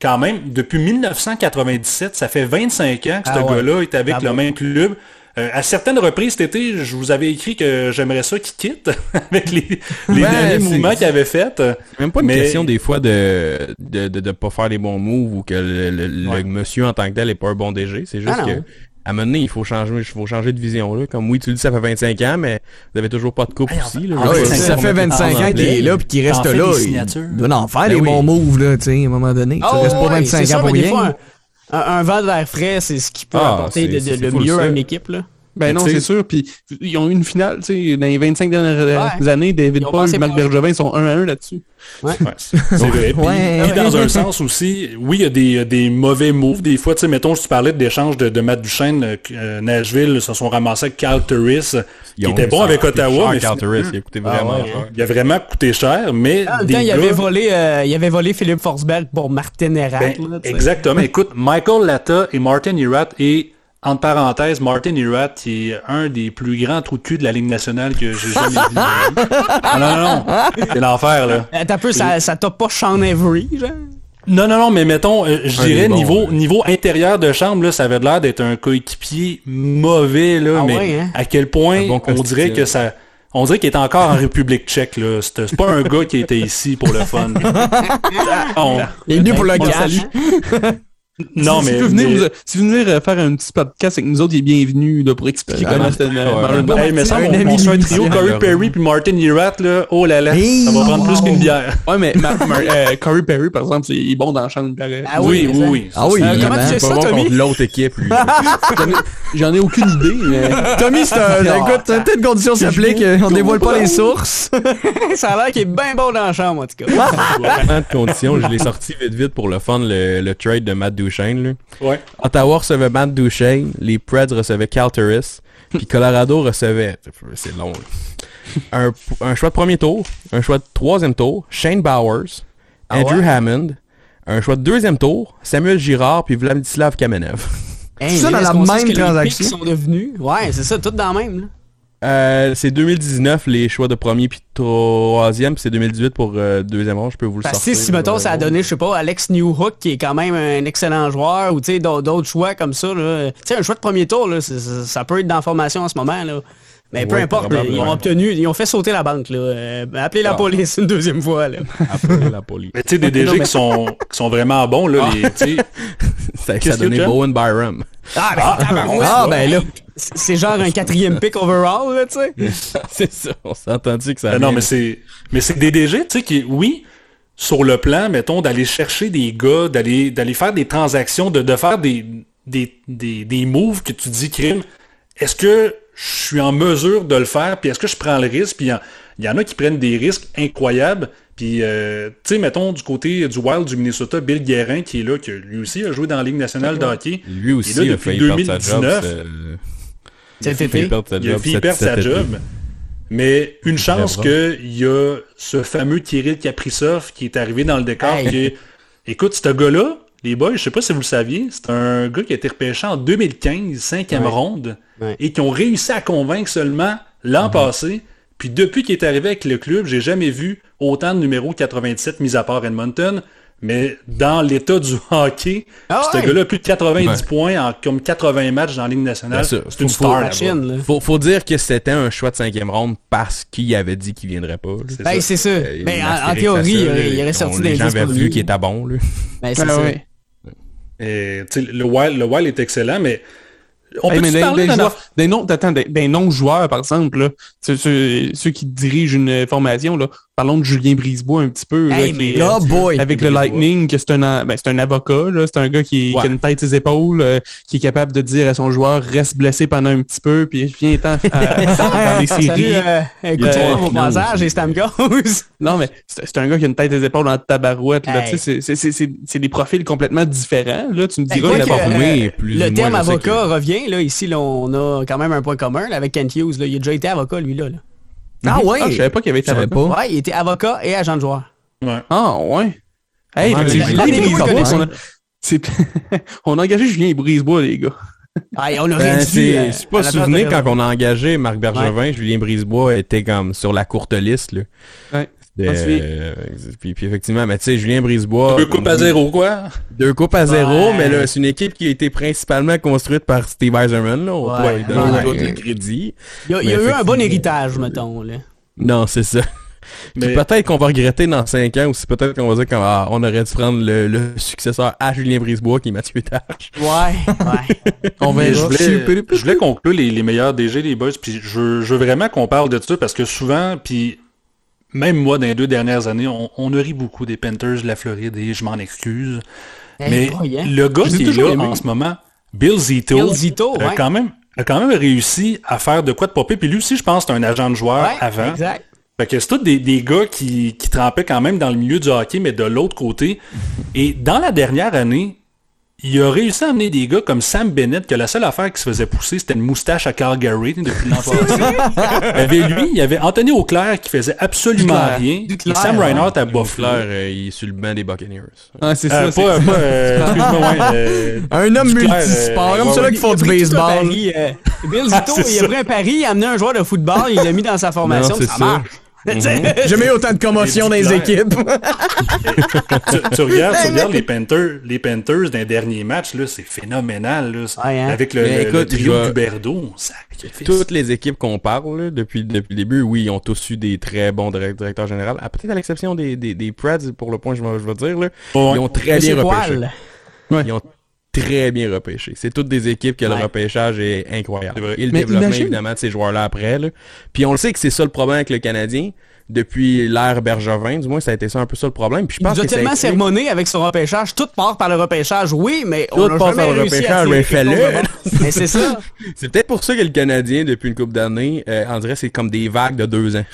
quand même, depuis 1997, ça fait 25 ans que ce Ah ouais. gars-là est avec Ah le même club. Euh, à certaines reprises cet été, je vous avais écrit que j'aimerais ça qu'il quitte [LAUGHS] avec les, derniers mouvements qu'il avait fait. C'est même pas une Mais- question des fois de de, de, de pas faire les bons moves ou que le, le- le Ouais. monsieur en tant que tel est pas un bon DG. C'est juste Ah que à un moment donné, il faut changer, il faut changer de vision là. Comme oui, tu le dis, ça fait 25 ans, mais vous avez toujours pas de coupe aussi. Là, en si ça fait tu 25 parles ans qu'il est là puis qu'il reste là, il doit en faire Ben des oui. bons moves, là, à un moment donné. Ça Oh, reste pas ouais, 25 c'est ça, ans pour rien. fois, un, un, vent d'air frais, c'est ce qui peut Ah, apporter de, de- de full mieux à ça. une équipe. Là. Ben non, c'est sûr. Puis ils ont eu une finale, tu sais, dans les 25 dernières Ouais. années, David Paul et Marc. Bergevin sont 1 à 1 là-dessus. Ouais, [LAUGHS] c'est vrai. Puis, Ouais. puis dans un sens aussi, oui, il y a des, des mauvais moves. Des fois, tu sais, mettons, tu parlais de l'échange de, de Matt Duchesne, euh, euh, Nashville se sont ramassés avec Carl Turris, qui était bon avec Ottawa, mais Carl Turris, il a coûté vraiment ouais, cher. il a vraiment coûté cher, mais des temps, il gars- avait, volé, euh, il avait volé Philippe Forsberg pour Martin Erat. Ben, exactement. Écoute, Michael Latta et Martin Erat et entre parenthèses, Martin qui est un des plus grands trous de cul de la Ligue nationale que j'ai jamais vu. Ah, non, non, non. C'est l'enfer, là. Euh, T'as peu, ça, ça t'a pas Sean Avery, genre? Non, non, non, mais mettons, euh, je Un dirais bons, niveau, niveau intérieur de chambre, là, ça avait l'air d'être un coéquipier mauvais, là, Ah mais ouais, hein? à quel point bon on dirait que ça... On dirait qu'il est encore en République tchèque, là. C'est pas un gars qui était ici pour le fun. [LAUGHS] On- Il est venu pour le salue. Non, si, mais... Mais- vous- si vous venez venir euh, faire un petit podcast avec nous autres, il est bienvenu là, pour expliquer Ah, comment c'était une- ouais. Hey, mais ça, Un on, ami on se fait un d'émission. trio, Corey Perry puis Martin Erat, là, oh là là, Hey! ça va prendre plus qu'une bière. Ouais, mais Ma- euh, Corey Perry, par exemple, c'est- il est bon dans le champ de pareil. Ah oui, oui, oui. Ah oui, Euh, comment tu fais Pas ça, bon Tommy? contre l'autre équipe, lui. J'en ai- aucune idée, mais... [LAUGHS] Tommy, c'est un. Écoute, t'as une condition s'applique, on dévoile pas les sources. [LAUGHS] ça a l'air qu'il est bien bon dans la chambre, en tout cas. [LAUGHS] Vraiment de conditions, je l'ai sorti vite vite pour le fun, le, le trade de Matt Duchesne. Là. Ouais. Ottawa recevait Matt Duchesne, les Preds recevaient Cal Turris, [LAUGHS] puis Colorado recevait, c'est long, un, un choix de premier tour, un choix de troisième tour, Shane Bowers, Andrew Hammond, un choix de deuxième tour, Samuel Girard, puis Vladislav Kamenev. Hey, ça dans la même transaction? sont devenus? Ouais, c'est ça, tout dans la même. Là. Euh, c'est 2019 les choix de premier puis troisième, puis c'est 2018 pour euh, deuxième rang, je peux vous le sortir. si, si, mettons, ça a donné, je sais pas, Alex Newhook, qui est quand même un excellent joueur, ou tu sais, d'autres choix comme ça. Tu sais, un choix de premier tour, là, ça peut être dans la formation en ce moment, là. Mais peu Ouais, importe, ils ont obtenu, ils ont fait sauter la banque, là. Euh, appelez la Ah. police une deuxième fois, là. [LAUGHS] Après la police. Mais tu sais, des DG qui sont, qui sont vraiment bons, là, les, tu sais, [LAUGHS] Ça, ça a donné? Bowen Byram. Ah, ben. Ah, ben là. C'est c'est genre un quatrième pick overall, là, tu sais. [LAUGHS] c'est ça, on s'est entendu que ça Ah non, mais c'est, mais c'est des DG, tu sais, qui, oui, sur le plan, mettons, d'aller chercher des gars, d'aller, d'aller faire des transactions, de, de faire des, des, des, des moves que tu dis, crime, est-ce que je suis en mesure de le faire, puis est-ce que je prends le risque, puis il y en- il y, en a qui prennent des risques incroyables, puis, euh, tu sais, mettons, du côté du Wild du Minnesota, Bill Guérin, qui est là, qui lui aussi a joué dans la Ligue nationale de hockey. Lui aussi Il est là a depuis failli perdre sa job. 2019. c'est- Cet Il a été. perdre sa Il a job failli perdre sa job. Mais une chance qu'il y a ce fameux Kirill Kaprizov qui est arrivé dans le décor. Hey. qui est- Écoute, ce gars-là, les boys, je sais pas si vous le saviez, c'est un gars qui a été repêché en 2015, cinquième Ouais. ronde, Ouais. et qui ont réussi à convaincre seulement l'an passé. Puis depuis qu'il est arrivé avec le club, j'ai jamais vu autant de numéros 87 mis à part Edmonton. Mais dans l'état du [LAUGHS] hockey, Ah ce ouais? gars-là a plus de 90 Ouais. points en comme 80 matchs dans la Ligue nationale. C'est une Faut- star. Là. Faut, faut dire que c'était un choix de cinquième ronde parce qu'il avait dit qu'il viendrait pas. Ben, ça. c'est ça. Euh, Ben, en, théorie, ça, il aurait, il aurait sorti des Les gens avaient vu lui. qu'il était bon. Là. Ben, c'est Ah ça. ouais. Et, tu sais, le Wild, le Wild est excellent, mais on Hey, peut des, parler des joueurs- des noms, attends, des, des non-joueurs, par exemple, là, ceux, ceux- ceux qui dirigent une formation, là, parlons de Julien Brisebois un petit peu. là, Hey, qui mais est, là, euh, boy! Avec le Lightning, que c'est un, ben, c'est un avocat, là, c'est un gars qui, qui a une tête ses épaules, euh, qui est capable de dire à son joueur reste blessé pendant un petit peu, puis viens-ten [LAUGHS] dans les séries. Euh, écoute-moi Euh, mon passage et Stamkos. Non, mais c'est un gars qui a une tête et des épaules dans la tabarouette. Là, Hey. c'est- c'est- c'est- c'est c'est des profils complètement différents. Là, tu me Ben, diras, quoi que, euh, plus le terme avocat que- revient. Là, ici, là, on a quand même un point commun là, avec Kent Hughes. Là. Il a déjà été avocat, lui. là. là. Ah ouais? Ah, je savais pas qu'il avait été avocat. Ouais, il était avocat et agent de joueur. Ouais. Ah, ouais. Hey, c'est on a- c'est- on a engagé Julien Brisebois, les gars. Ah, on aurait Ben, c'est, euh, je sais pas de- quand on a engagé Marc Bergevin, Julien Brisebois était comme sur la courte liste. Là. Ouais. Euh, puis, puis effectivement, mais tu sais, Julien Brisebois. Deux coupes à zéro, quoi? Deux coupes à zéro, Ouais. mais là, c'est une équipe qui a été principalement construite par Steve Eiserman. Là. On Ouais. donner le crédit. Il y a, il y a Mais eu un bon héritage, mettons. Là. Non, c'est ça. Mais- peut-être qu'on va regretter dans 5 ans, ou c'est peut-être qu'on va dire qu'on ah, on aurait dû prendre le, le successeur à Julien Brisebois, qui est Mathieu Tage. Ouais, ouais. [LAUGHS] On Mais je voulais, je voulais conclure les, les meilleurs DG, les boys, puis je, veux- je veux vraiment qu'on parle de ça parce que souvent, puis même moi, dans les deux dernières années, on, on a ri beaucoup des Panthers de la Floride et je m'en excuse. Hey, Mais boy, hein. le gars qui est là en ce moment, Bill Zito, Bill Zito, a, ouais. quand même, a quand même réussi à faire de quoi de popper. Puis lui aussi, je pense, c'est un agent de joueur Ouais, avant. Exact. Fait que c'est tous des, des gars qui, qui trempaient quand même dans le milieu du hockey, mais de l'autre côté. Et dans la dernière année, il a réussi à amener des gars comme Sam Bennett, que la seule affaire qui se faisait pousser, c'était une moustache à Calgary depuis l'an passé. [LAUGHS] il [LAUGHS] y avait lui, il y avait Anthony Auclair qui faisait absolument Duclair. rien. Duclair, et Sam ouais. Reinhardt à Buffalo. euh, il est sur le banc des Buccaneers. Ah, c'est Euh, ça. c'est- pas, pas, euh, ouais, euh, Un homme multisport, euh, comme ouais. qui font du baseball. pari, euh, Bill Zito, [LAUGHS] il a pris un pari, il a amené un joueur de football, il l'a mis dans sa formation, Non, ça, ça. marche. [LAUGHS] Tu sais, [LAUGHS] Jamais eu autant de commotion dans les équipes. tu, tu regardes, tu regardes les [LAUGHS] Panthers, les Panthers d'un dernier match, là, c'est phénoménal, là. Ouais, hein. Avec le, Mais le- le écoute, trio sacrifice. Toutes les équipes qu'on parle, là, depuis, depuis le début, oui, ils ont tous eu des très bons direct- directeurs généraux. Ah, peut-être à l'exception des, des, des Preds, pour le point que je vais dire. Là. Ouais. Ils ont très bien repêché. Poil. Ils ont très bien repêché. C'est toutes des équipes que Ouais. le repêchage est incroyable. Vrai. Et le Mais développement, imagine- évidemment, de ces joueurs-là après. Là. Puis on le sait que c'est ça le problème avec le Canadien. Depuis l'ère Bergevin, du moins, ça a été ça un peu ça le problème. Puis je Il nous a que tellement sermonné avec son repêchage. Tout part par le repêchage, oui, mais Tout on a jamais par le réussi repêchage, à mais bon. [LAUGHS] Mais c'est ça. C'est peut-être pour ça que le Canadien, depuis une couple d'années, euh, on dirait que c'est comme des vagues de deux ans.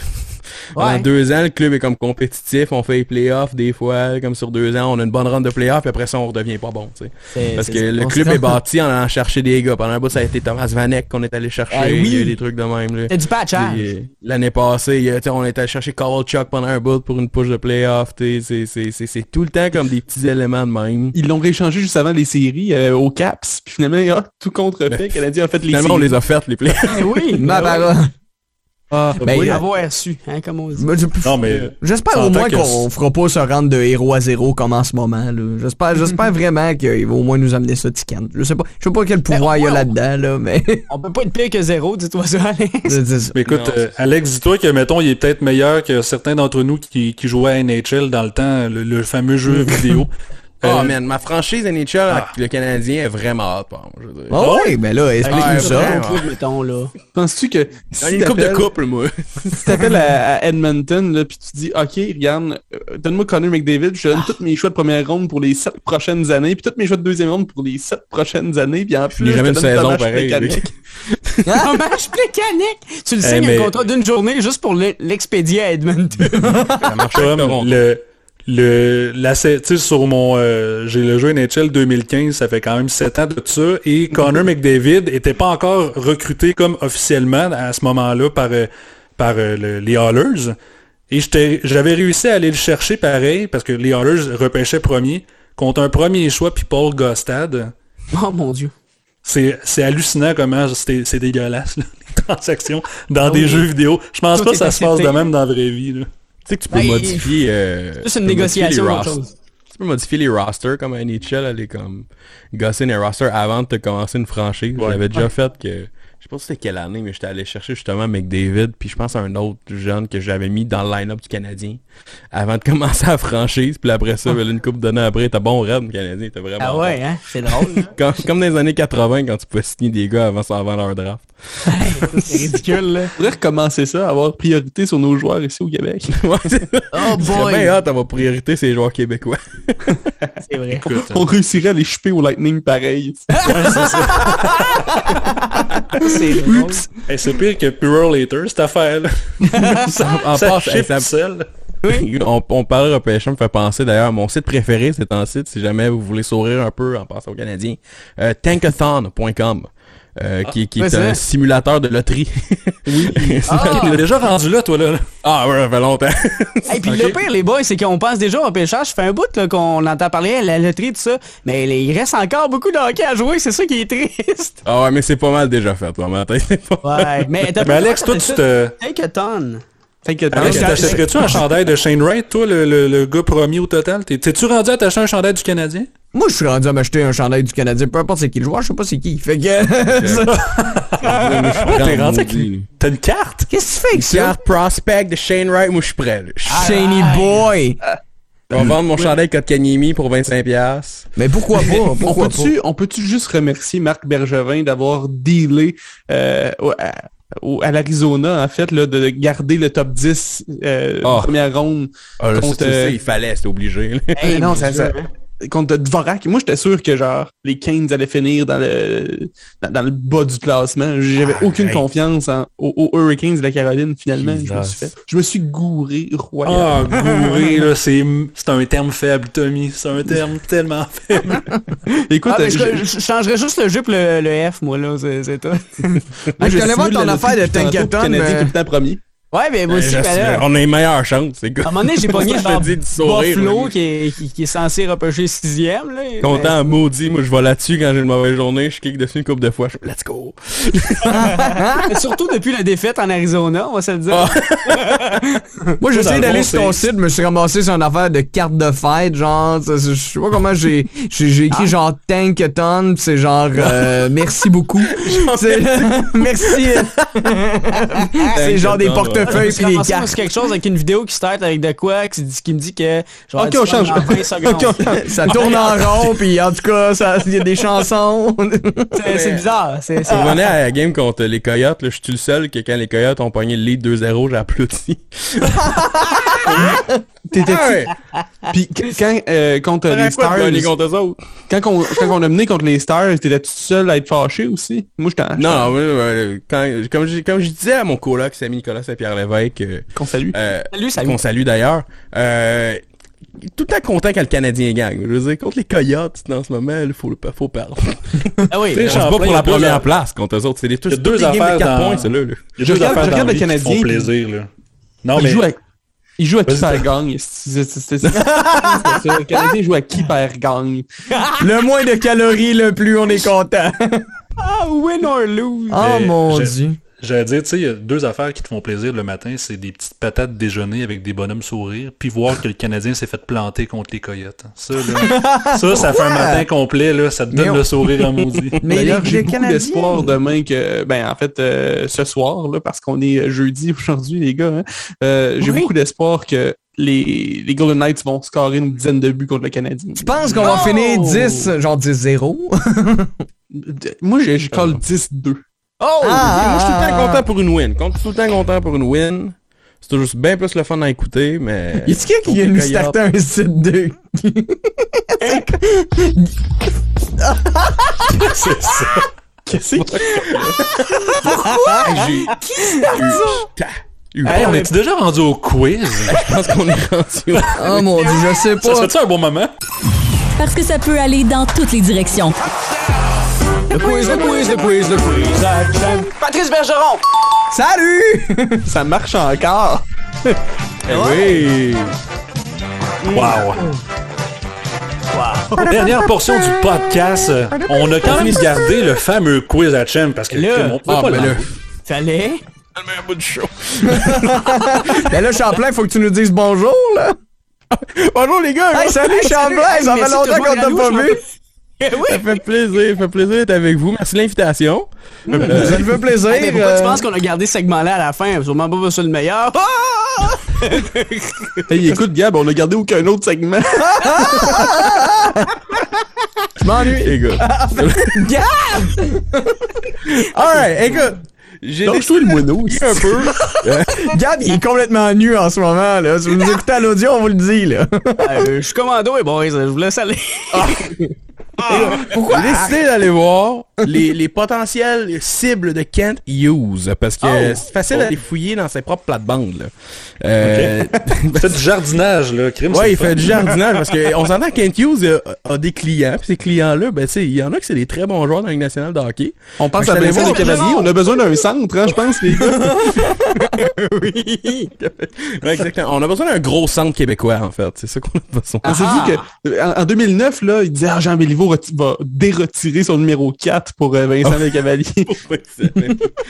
En Ouais. deux ans, le club est comme compétitif, on fait les playoffs des fois, comme sur deux ans, on a une bonne run de playoffs, puis après ça, on redevient pas bon, tu sais. Parce que le club est bâti en allant chercher des gars. Pendant un bout, ça a été Thomas Vanek qu'on est allé chercher, Ah oui. il y a eu des trucs de même. C'était du patchage. Euh, L'année passée, il a- on est allé chercher Chuck pendant un bout pour une push de playoff, tu sais, c'est- tout le temps comme des petits éléments de même. Ils l'ont rééchangé juste avant les séries euh, au Caps. Puis finalement, ah, tout contrefait. Le Canadien a fait les Finalement, on les a faites, les playoffs. Eh oui. [LAUGHS] Ma ben parole. Ah, Ben, Oui, euh, avoir su, hein, comme on dit. J'espère au moins qu'on fera pas se rendre de héros à zéro comme en ce moment. là. J'espère, [LAUGHS] j'espère vraiment qu'il va au moins nous amener ça ticane. Je sais pas, je sais pas quel pouvoir Ben, il y a ouais, là-dedans, là, mais. [LAUGHS] On peut pas être pire que zéro, dis-toi ça, Alex. c'est- [LAUGHS] c'est ça. Mais écoute, Non, euh, Alex, dis-toi que, mettons, il est peut-être meilleur que certains d'entre nous qui, qui jouaient à NHL dans le temps, le, le fameux jeu vidéo. Oh man, ma franchise NHL Ah. avec le Canadien est vraiment hot, je veux dire. Ah ouais, mais là, explique-nous ça? vraiment. Coupe, mettons, là. Penses-tu que si une coupe de couple, moi. si t'appelles à, à Edmonton, là, puis tu dis, OK, regarde, euh, donne-moi Connor McDavid, je te donne tous mes choix de première ronde pour les sept prochaines années, puis tous mes choix de deuxième ronde pour les sept prochaines années, puis en plus, je te une donne saison Thomas pareille, Plekanec. Dommage [LAUGHS] mécanique! Tu le Eh, signes mais- un contrat d'une journée juste pour l'e- l'expédier à Edmonton. [LAUGHS] Ça marche Toronto. le, le, la, sur mon, euh, j'ai le jeu NHL 2015, ça fait quand même 7 ans de ça, et Connor McDavid était pas encore recruté comme officiellement à ce moment-là par, euh, par euh, le- les Hallers. Et j'avais réussi à aller le chercher pareil, parce que les Hallers repêchaient premier, contre un premier choix, puis Paul Gostad. oh mon dieu. C'est hallucinant comment c'est c'est dégueulasse, là, [LAUGHS] les transactions dans Ah des oui. jeux vidéo. Je pense Tout pas que ça se passe de même dans la vraie vie. Là. Tu sais que tu peux Ben, modifier... euh, Juste une tu peux modifier négociation, les autre ros- chose. Tu peux modifier les rosters comme à NHL, aller comme gosser les rosters avant de te commencer une franchise. Ouais. J'avais déjà fait que... Je sais pas c'était quelle année, mais j'étais allé chercher justement McDavid, puis je pense à un autre jeune que j'avais mis dans le line-up du Canadien avant de [LAUGHS] commencer la franchise, puis après ça, ben, une coupe d'années après, t'as bon raid, le Canadien, était vraiment Ah ouais, hein? C'est drôle. hein? [LAUGHS] Comme, comme dans les années 80, quand tu pouvais signer des gars avant, avant leur draft. C'est ridicule, là. faudrait recommencer ça, avoir priorité sur nos joueurs ici au Québec. [LAUGHS] Oh c'est boy! bien hâte, avoir priorité ces joueurs québécois. [LAUGHS] C'est vrai. Écoute, On réussirait à les choper au Lightning pareil. [LAUGHS] C'est hey, c'est pire que Pure Later, cette affaire-là. en ça passe, hey, chip ça- seul. on, on parle de repêchage, me fait penser d'ailleurs à mon site préféré, c'est un site, si jamais vous voulez sourire un peu en passant au Canadien, euh, tankathon.com. euh, qui, qui est un simulateur de loterie. Oui. [LAUGHS] Ah! Il est déjà rendu là, toi, là? ah ouais, ça fait longtemps. [LAUGHS] Et puis le pire, les boys, c'est qu'on pense déjà au pêchage. Ça fait un bout qu'on entend parler à la loterie, tout ça. Mais il reste encore beaucoup de hockey à jouer. C'est ça qui est triste. ah ouais, mais c'est pas mal déjà fait, toi, matin. Ouais. Mais, t'as Alex, toi, tu te... Take a ton. T'inquiète Alex, je- t'achèterais-tu un chandail de Shane Wright, toi, le, le, le gars promis au total? T'es- T'es-tu rendu à t'acheter un chandail du Canadien? Moi, je suis rendu à m'acheter un chandail du Canadien, peu importe c'est qui le joueur, je sais pas c'est qui. Fait que... [LAUGHS] [LAUGHS] T'es rendu avec une- T'as une carte? Qu'est-ce que tu fais avec ça? Carte prospect de Shane Wright, moi je suis prêt. Je Shiny boy! je vais vendre mon [LAUGHS] chandail Kotkaniemi pour 25$. Mais pourquoi pas? On Pourquoi pas? peut-tu, on peut-tu juste remercier Marc Bergevin d'avoir dealé euh, au- à, l'Arizona, en fait, là, de garder le top 10 euh, Ah. première ronde Ah, ça, Contre, le euh, il fallait, c'était obligé. Hey, [LAUGHS] non, ça, ça-. Contre Dvorak. Moi, j'étais sûr que genre les Canes allaient finir dans le dans, dans le bas du classement. J'avais aucune hey. confiance en, aux, aux Hurricanes de la Caroline. Finalement, je me suis fait, je me suis gouré royal. Ah, gouré, là, c'est c'est un terme faible, Tommy. C'est un terme tellement faible. [LAUGHS] Écoute, Ah, je- je, je changerais juste le jupe, le, le F, moi, là. C'est tout. [LAUGHS] Ah, je connais pas ton affaire de Tankathon, Canadien mais- temps premier. Ouais, mais moi aussi, Je ben là, on a une meilleure chance, c'est À un moment donné, j'ai [LAUGHS] pogné Je genre dis du sourire, Buffalo là. qui est, qui, qui est censé repêcher sixième. Là, Content, maudit, moi je vais là-dessus quand j'ai une mauvaise journée, je clique dessus une coupe de fois, je let's go. Mais [LAUGHS] surtout depuis la défaite en Arizona, on va se le dire. [LAUGHS] Moi, j'essaie d'aller sur ton site, me suis ramassé sur une affaire de carte de fête, genre, je sais pas comment j'ai, écrit genre Tankathon, c'est genre, euh, merci beaucoup. Merci. c'est genre des Je portefeuilles des ramassé moi, cartes. sur quelque chose avec une vidéo qui start avec de quoi qui, me dit que genre, Ok, on change. dans 20 secondes. Ok, on change. Ça tourne en rond, pis en tout cas, il y a des chansons. [LAUGHS] C'est- bizarre. C'est On revenait à la game contre les Coyotes, là, je suis le seul que quand les Coyotes ont pogné le lead 2-0, j'ai applaudi. [LAUGHS] T'étais. Puis qu- quand euh, contre les pas Stars, gagné contre eux autres. quand on, quand on a mené contre les Stars, t'étais tout seul à être fâché aussi? Moi, j'étais en- Non, ouais, ouais, quand, comme, je, comme je disais à mon coloc, Samy Nicolas Saint-Pierre Lévesque, euh, qu'on salue. euh, Salut, salut. qu'on salue d'ailleurs, euh, tout le temps content quand le Canadien gagne. Je veux dire, contre les Coyotes, dans ce moment, il faut, faut perdre. [LAUGHS] Ah oui. Champlain, pour la première place contre eux autres. C'est a deux affaires de 4 dans- points, Je deux regarde- le Canadien, plaisir, là. Non, mais... il joue à qui perd gagne. Le Canadien joue à qui perd gagne. [LAUGHS] Le moins de calories, le plus on est content. Ah, win or lose. Oh mon je- dieu. J'allais dire, tu sais, il y a deux affaires qui te font plaisir le matin, c'est des petites patates déjeuner avec des bonhommes sourires, puis voir que le Canadien s'est fait planter contre les Coyotes. Ça, là, [LAUGHS] ça, ça fait un matin complet, là, ça te donne on- le sourire en maudit. [LAUGHS] Mais D'ailleurs, j'ai beaucoup d'espoir demain que, ben en fait, euh, ce soir, là, parce qu'on est jeudi aujourd'hui, les gars, hein, euh, j'ai Oui. beaucoup d'espoir que les, les Golden Knights vont scorer une dizaine de buts contre le Canadien. Tu penses qu'on va finir 10, genre 10-0? [LAUGHS] Moi, j'ai je colle 10-2. Oh! Ah, Moi, je suis tout le ah, temps content pour une win. Quand je suis tout le temps content pour une win, c'est toujours bien plus le fun à écouter, mais... [LAUGHS] Y a-t-il quelqu'un qui vient nous starter un site de... [LAUGHS] c'est ça. Qu'est-ce que J'ai... Ta- eu- Hey, on est déjà rendu au quiz? [LAUGHS] Je pense qu'on est rendu... au- Oh mon dieu, je sais Ça pas. serait-tu un bon moment? Parce que ça peut aller dans toutes les directions. Le quiz, le quiz, le quiz, le quiz. à Jam. Patrice Bergeron! Salut! [LAUGHS] Ça marche encore. Eh oui! Wow. Wow. Dernière portion du podcast, euh, on a quand même gardé le fameux quiz à Chem parce que Là. on pouvait Ah, pas ben le. Fallait. un bout de show. Ben là, Champlain, faut que tu nous dises bonjour, là. Bonjour les gars! Hey, salut, Champlain, ça fait longtemps qu'on t'a pas vu. [LAUGHS] Ça fait plaisir, ça fait plaisir d'être avec vous. Merci de l'invitation. Ça me fait plaisir. Hey, mais pourquoi euh, tu penses qu'on a gardé ce segment-là à la fin? Sûrement pas ça le meilleur. Ah! Hey, écoute, Gab, on a gardé aucun autre segment. [LAUGHS] Je m'ennuie. Écoute. Alright, écoute. J'ai Donc, je trouve le moineau. un peu. [LAUGHS] Gab, il est complètement nu en ce moment, là. Si vous nous écoutez à l'audio, on vous le dit, là. Euh, je suis commando et boys, je vous laisse aller. Pourquoi? J'ai décidé d'aller voir les, les potentielles cibles de Kent Hughes parce que Oh. c'est facile d'aller fouiller dans ses propres plates-bandes. Là. Euh, [LAUGHS] fait du jardinage, là. Crime, ouais, il fun. fait du jardinage parce que on s'entend que Kent Hughes a, a des clients, puis ces clients-là, ben tu sais, il y en a que c'est des très bons joueurs dans la Ligue nationale de hockey. On pense à que Vincent des Cavaliers. On a besoin d'un centre, hein, je pense, les gars. [LAUGHS] Ouais, exactement. On a besoin d'un gros centre québécois en fait, c'est ça qu'on a besoin. On s'est dit que euh, en, en 2009, là, il disait ah, Jean Béliveau va déretirer son numéro 4 pour euh, Vincent. [LAUGHS]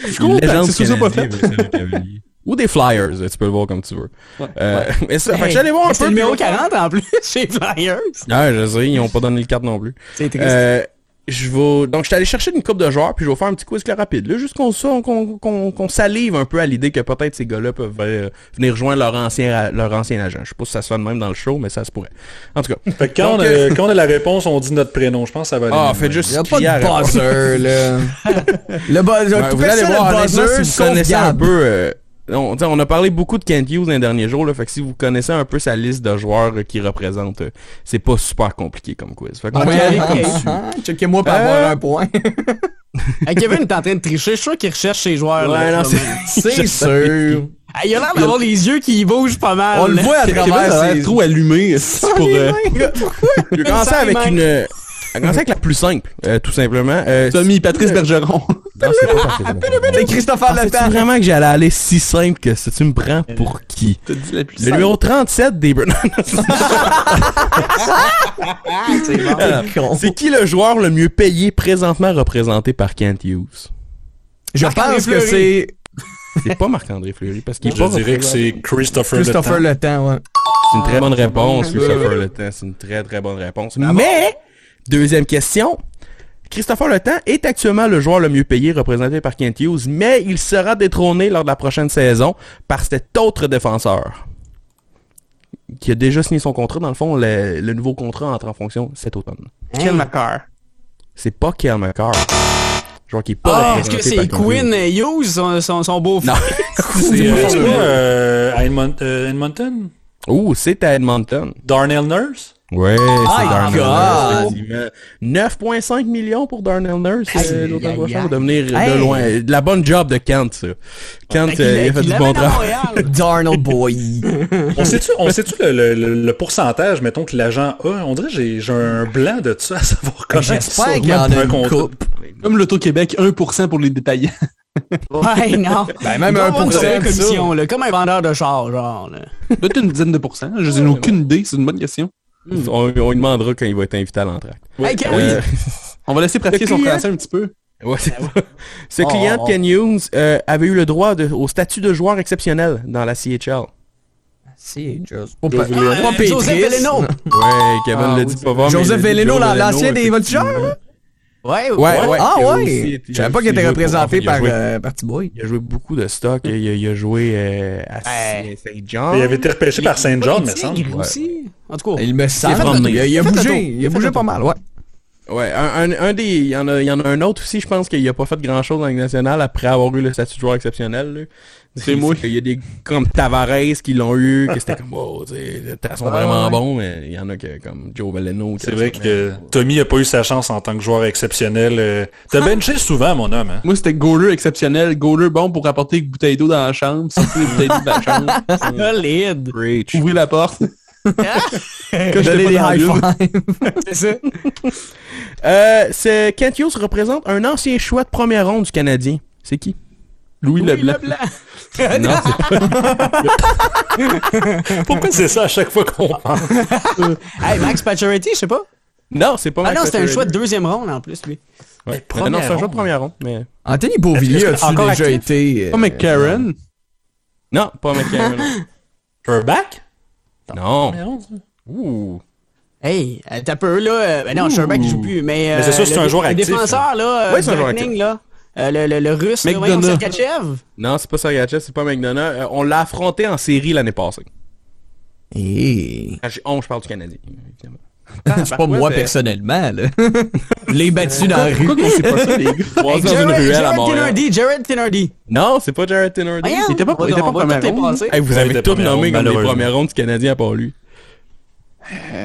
Je c'est ça pas fait. [LAUGHS] Ou des Flyers, tu peux le voir comme tu veux. Ouais, Euh, [LAUGHS] Mais ça, Hey, j'allais voir un C'est peu. le numéro puis- 40 en plus chez Flyers. Ah, je sais, ils ont pas donné le 4 non plus. C'est triste. Euh, je vais donc je suis allé chercher une coupe de joueurs puis je vais faire un petit quiz clair rapide là juste qu'on qu'on qu'on qu'on salive un peu à l'idée que peut-être ces gars-là peuvent euh, venir rejoindre leur ancien leur ancien agent. Je sais pas si ça sonne même dans le show mais ça se pourrait. En tout cas. [LAUGHS] Fait que quand, Donc, on a, euh, quand on a la réponse, on dit notre prénom. Je pense que ça va aller. Ah, faites juste Il y a pas de buzzer, là. [LAUGHS] Le buzzer, Ouais, vous allez voir, honnêtement, buzzer, si vous connaissez un peu... euh, on, on a parlé beaucoup de Kent Hughes dans les derniers jours, là, fait que si vous connaissez un peu sa liste de joueurs euh, qui représente, euh, c'est pas super compliqué comme quiz. Fait qu'on Ah, va y aller comme ok. suit. Ah, Checkez-moi pour Euh, avoir un point. [LAUGHS] Hey, Kevin est en train de tricher. Je suis sûr qu'il recherche ses joueurs. Ouais, là, non, là, c'est- [LAUGHS] sûr. Hey, il a l'air d'avoir les yeux qui bougent pas mal. On le voit à travers ses... trop allumé c'est pour. euh, Je vais commencer avec une... commencer avec la plus simple, euh, tout simplement. Euh, Tommy Patrice Bergeron. non, c'est pas Patrice Bergeron. C'est Christopher Letang. vraiment que j'allais aller si simple que ça? Tu me prends pour qui? T'as dit la plus Le simple. numéro 37 des... Bur- [LAUGHS] Con. C'est qui le joueur le mieux payé présentement représenté par Kent Hughes? Je pense que c'est C'est pas Marc-André Fleury parce qu'il est Je pas dirais que c'est Christopher, Christopher Le Letang, ouais. C'est une très bonne réponse, Ouais. Christopher Le Temps. C'est une très très bonne réponse. Mais, deuxième question. Christopher Le Temps est actuellement le joueur le mieux payé représenté par Kent Hughes, mais il sera détrôné lors de la prochaine saison par cet autre défenseur qui a déjà signé son contrat. Dans le fond, le, le nouveau contrat entre en fonction cet automne. Ken McCarr. C'est pas Kel McCarr. Joueur qui est pas Ah, est-ce que c'est Quinn Hughes. Hughes, son, son, son beau Non. [LAUGHS] C'est euh, à euh, Edmonton? Ouh, c'est à Edmonton. Darnell Nurse? Ouais, c'est Darnell God! Nurse, effectivement. 9.5 millions pour Darnell Nurse euh, l'automne prochain. aïe. va devenir Hey. de loin. De la bonne job de Kent, ça. Kent, Fait qu'il euh, il a fait du bon travail. [LAUGHS] Darnold Boy. [LAUGHS] On sait-tu, on sait-tu le, le- le- pourcentage, mettons, que l'agent a? On dirait que j'ai j'ai un blanc de ça à savoir comment J'espère qu'il y en a un une coupe. Comme l'Auto-Québec, 1% pour les détaillants. [LAUGHS] Ouais, non. Ben, même un avoir une pour cent belle de ça. commission, là, comme un vendeur de char, genre. Peut-être une dizaine de pourcents? Je n'ai aucune idée, c'est une bonne question. On, on lui demandera quand il va être invité à. Hey, Ken, Euh, On va laisser pratiquer son français un petit peu. ouais, ça. Ce Oh, client oh. de Ken Hughes euh, avait eu le droit de- au statut de joueur exceptionnel dans la CHL. C'est. Pas, Joseph Veleno. Ouais, Kevin Ah, l'a dit pas mais Joseph Veleno, l'ancien des. Voltigeurs, Ouais, Ouais, ouais. Ah il ouais! aussi- il Je savais pas qu'il était représenté il par, joué- euh, par T-Boy. Il a joué beaucoup de stock. Il, a, il a joué euh, à Ouais. Saint-Jean. Il avait été repêché par Saint John, me semble. Aussi. En tout cas. Il me semble. Il a, il Il bougé. Il a Il bougé pas mal, ouais. Ouais, un, un, un des. Il y, en a, il y en a un autre aussi, je pense qu'il a pas fait grand chose dans la Ligue nationale après avoir eu le statut de joueur exceptionnel. là. C'est moi. Il y a des comme Tavares qui l'ont eu, que c'était comme, wow, tu sais, les temps sont vraiment bons, mais il y en a que, comme Joe Veleno. C'est vrai que Tommy a pas eu sa chance en tant que joueur exceptionnel. euh. T'as benché souvent, mon homme. Hein? Moi, c'était goaler exceptionnel. Goaler bon pour apporter une bouteille d'eau dans la chambre. Sortir les bouteilles d'eau de la chambre. [LAUGHS] Solide. Ouvrir la porte. [LAUGHS] Dans high. C'est ça. Euh, c'est, Kent Hughes représente un ancien choix de première ronde du Canadien. C'est qui? Louis Oui, Leblanc. Leblanc. Non, [LAUGHS] Pourquoi c'est ça à chaque fois qu'on parle? [LAUGHS] Hey, Max Pacioretty, je sais pas. Non, c'est pas Ah Mike non, c'était un choix de deuxième ronde en plus, lui. Ouais. première non, c'est un choix de première ronde, mais... Anthony Beauvillier, encore déjà actif? été... euh, Pas McCarron. Non, pas McCarron. [LAUGHS] Herback? non. Ça. Ouh. Hey, euh, t'as peu là. euh, ben non, Sherbak il joue plus, mais. euh, Mais c'est sûr, c'est le- un joueur le actif, défenseur, là. euh, Ouais, c'est un joueur Lightning, là. Euh, le, le, le russe, voyons, Sergachev. Non, c'est pas Sergachev, c'est pas McDonough. Euh, on l'a affronté en série l'année passée. eh, Quand j'ai- on, je parle du Canadien, évidemment. [LAUGHS] C'est pas moi personnellement, là. [LAUGHS] Je l'ai battu dans la rue. Pourquoi qu'on sait pas ça, les gars? Croisé dans une Jared, ruelle à Jared Montréal. Tinnardy, Jared Tinnardy. Non, c'est pas Jared Tinnardy. Voyons, Il était pas- il était pas les ronde. Hey, vous Ouais, avez tout nommé comme les premières rondes du Canadien à part lui.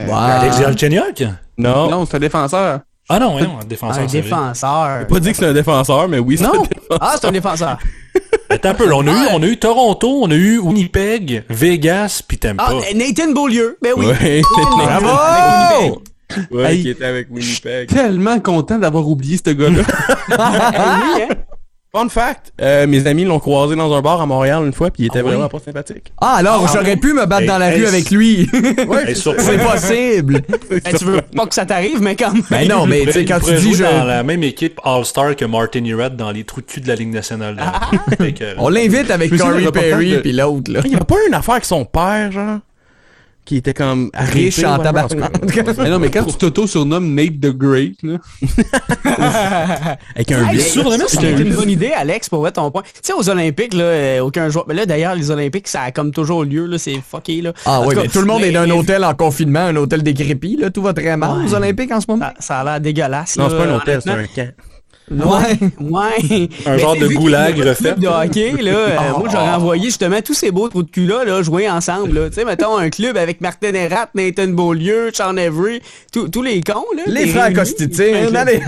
Wow. Alex Galchenyuk? Non. Non, c'est un défenseur. Ah non, voyons, un défenseur. Un défenseur. Pas dit que c'est un défenseur, mais oui, c'est un Non. défenseur. Ah, c'est un défenseur. [LAUGHS] Attends un peu, on a, eu, on a eu Toronto, on a eu Winnipeg, Vegas, puis Tampa. Ah, Nathan Beaulieu. Ben oui. Ouais, Nathan [LAUGHS] Bravo! Ouais, Hey. qui était avec Winnipeg. Tellement content d'avoir oublié ce gars-là. [LAUGHS] Oui, hein. Fun fact, euh, mes amis l'ont croisé dans un bar à Montréal une fois, puis il était Ah oui? vraiment pas sympathique. Ah, alors, j'aurais pu me battre Hey, dans la hey, rue avec lui. [LAUGHS] Hey. C'est possible. [LAUGHS] Eh, tu veux pas que ça t'arrive, mais comme. Ben non, mais tu sais, quand tu dis jouer je... dans la même équipe All-Star que Martin Urette dans les trous de cul de la Ligue nationale. Ah. On l'invite avec Corey Perry de- puis l'autre, là. Il y avait pas eu une affaire avec son père, genre, qui était comme Riche en [LAUGHS] cas. mais non, mais quand tu t'auto-surnommes Nate the Great, là. Avec un Hey, c'est un une bonne idée, Alex, pour mettre ton point. Tu sais, aux Olympiques, là, euh, aucun joueur. Mais là, d'ailleurs, les Olympiques, ça a comme toujours lieu, là, c'est fucké, là. Ah oui, tout le monde est dans un hôtel en confinement, un hôtel décrépit, là. Tout va très mal Ouais. aux Olympiques en ce moment. Ça, ça a l'air dégueulasse. Non, c'est pas un hôtel, c'est un camp. Ouais, ouais. Un genre de goulag refait. de hockey, là, euh, [LAUGHS] moi, j'aurais envoyé justement tous ces beaux trous de cul-là, là, jouer ensemble, là. Tu sais, mettons un club avec Martin Erat, Nathan Beaulieu, Sean Avery, tous tous les cons, là. Les frères. Costitine, allez.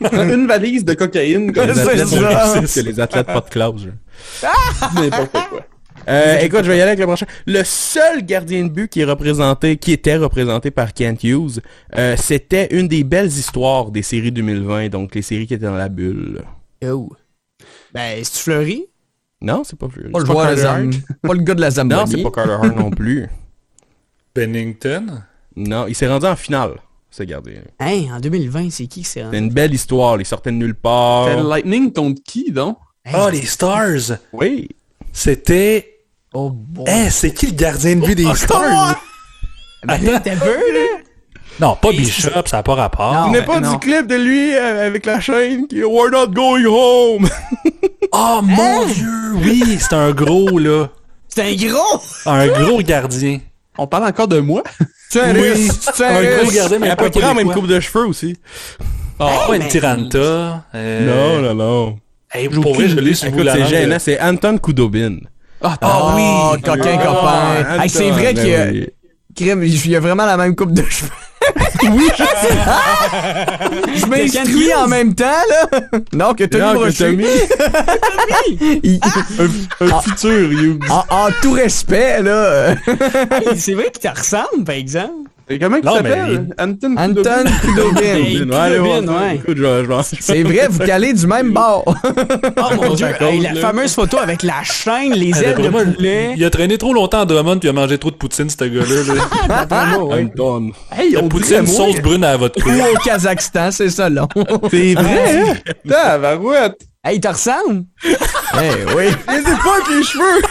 [LAUGHS] Une valise de cocaïne, [LAUGHS] C'est ça. que les athlètes pas de n'importe quoi. Euh, écoute, je vais y aller avec le prochain. Le seul gardien de but qui est représenté, qui était représenté par Kent Hughes, euh, c'était une des belles histoires des séries 2020, donc les séries qui étaient dans la bulle. Oh. Ben, c'est-tu Fleury? Non, c'est pas plus. Pas le c'est joueur de. [LAUGHS] Pas le gars de la Non, Zamboni. c'est pas Carter Hart non plus. Bennington. Non, il s'est rendu en finale, ce gardien. Hein, en 2020, c'est qui que c'est? C'était une belle histoire, il sortait de nulle part. C'était le Lightning contre qui, donc? Ah, les Stars. Oui. C'était... Oh, bon. Eh, c'est qui le gardien de but des Ah, Stars? Ben, t'as peu, là? Non, pas Bishop, ça n'a pas rapport. Non. Tu n'es ben, pas non. du clip de lui euh, avec la chaîne qui est We're not going home. [LAUGHS] Oh mon dieu, oui, c'est un gros, là. C'est un gros! Un gros gardien. On parle encore de moi? Tu es un Oui. tu es un Un gros gardien, mais à peu près la même coupe de cheveux aussi. Ah, pas une mais- Tiranta. Euh, non, non. Hey, pour vrai, je l'ai sur c'est gênant, c'est Anton Koudobin. Ah, Ah oui, coquin Ah, copain. Hey, c'est vrai qu'il y a... oui. Crème, il y a vraiment la même coupe de cheveux. [LAUGHS] oui, je sais. je m'inscris en même temps, là. Non, que que Brochu. Tommy. [LAUGHS] Il- un futur, Hughes. en, en tout respect, là. Hey, c'est vrai qu'il te ressemble, par exemple. Et comment il s'appelle? Anton Anton Kudobin. Kudobin. Hey, Ouais, ouais. C'est vrai, vous calez du même [LAUGHS] bord. Oh mon dieu, hey, la fameuse photo avec la chaîne, les ailes de poulet. Il a traîné trop longtemps à Drummond puis il a mangé trop de poutine, ce gars-là. là. [LAUGHS] Anton. Hey, La on poutine sauce brune à votre Ou cou. au [LAUGHS] Kazakhstan, c'est ça, long. C'est vrai, hein? Tabarouette. Hey, il te ressemble? Eh oui. Mais c'est pas avec les cheveux!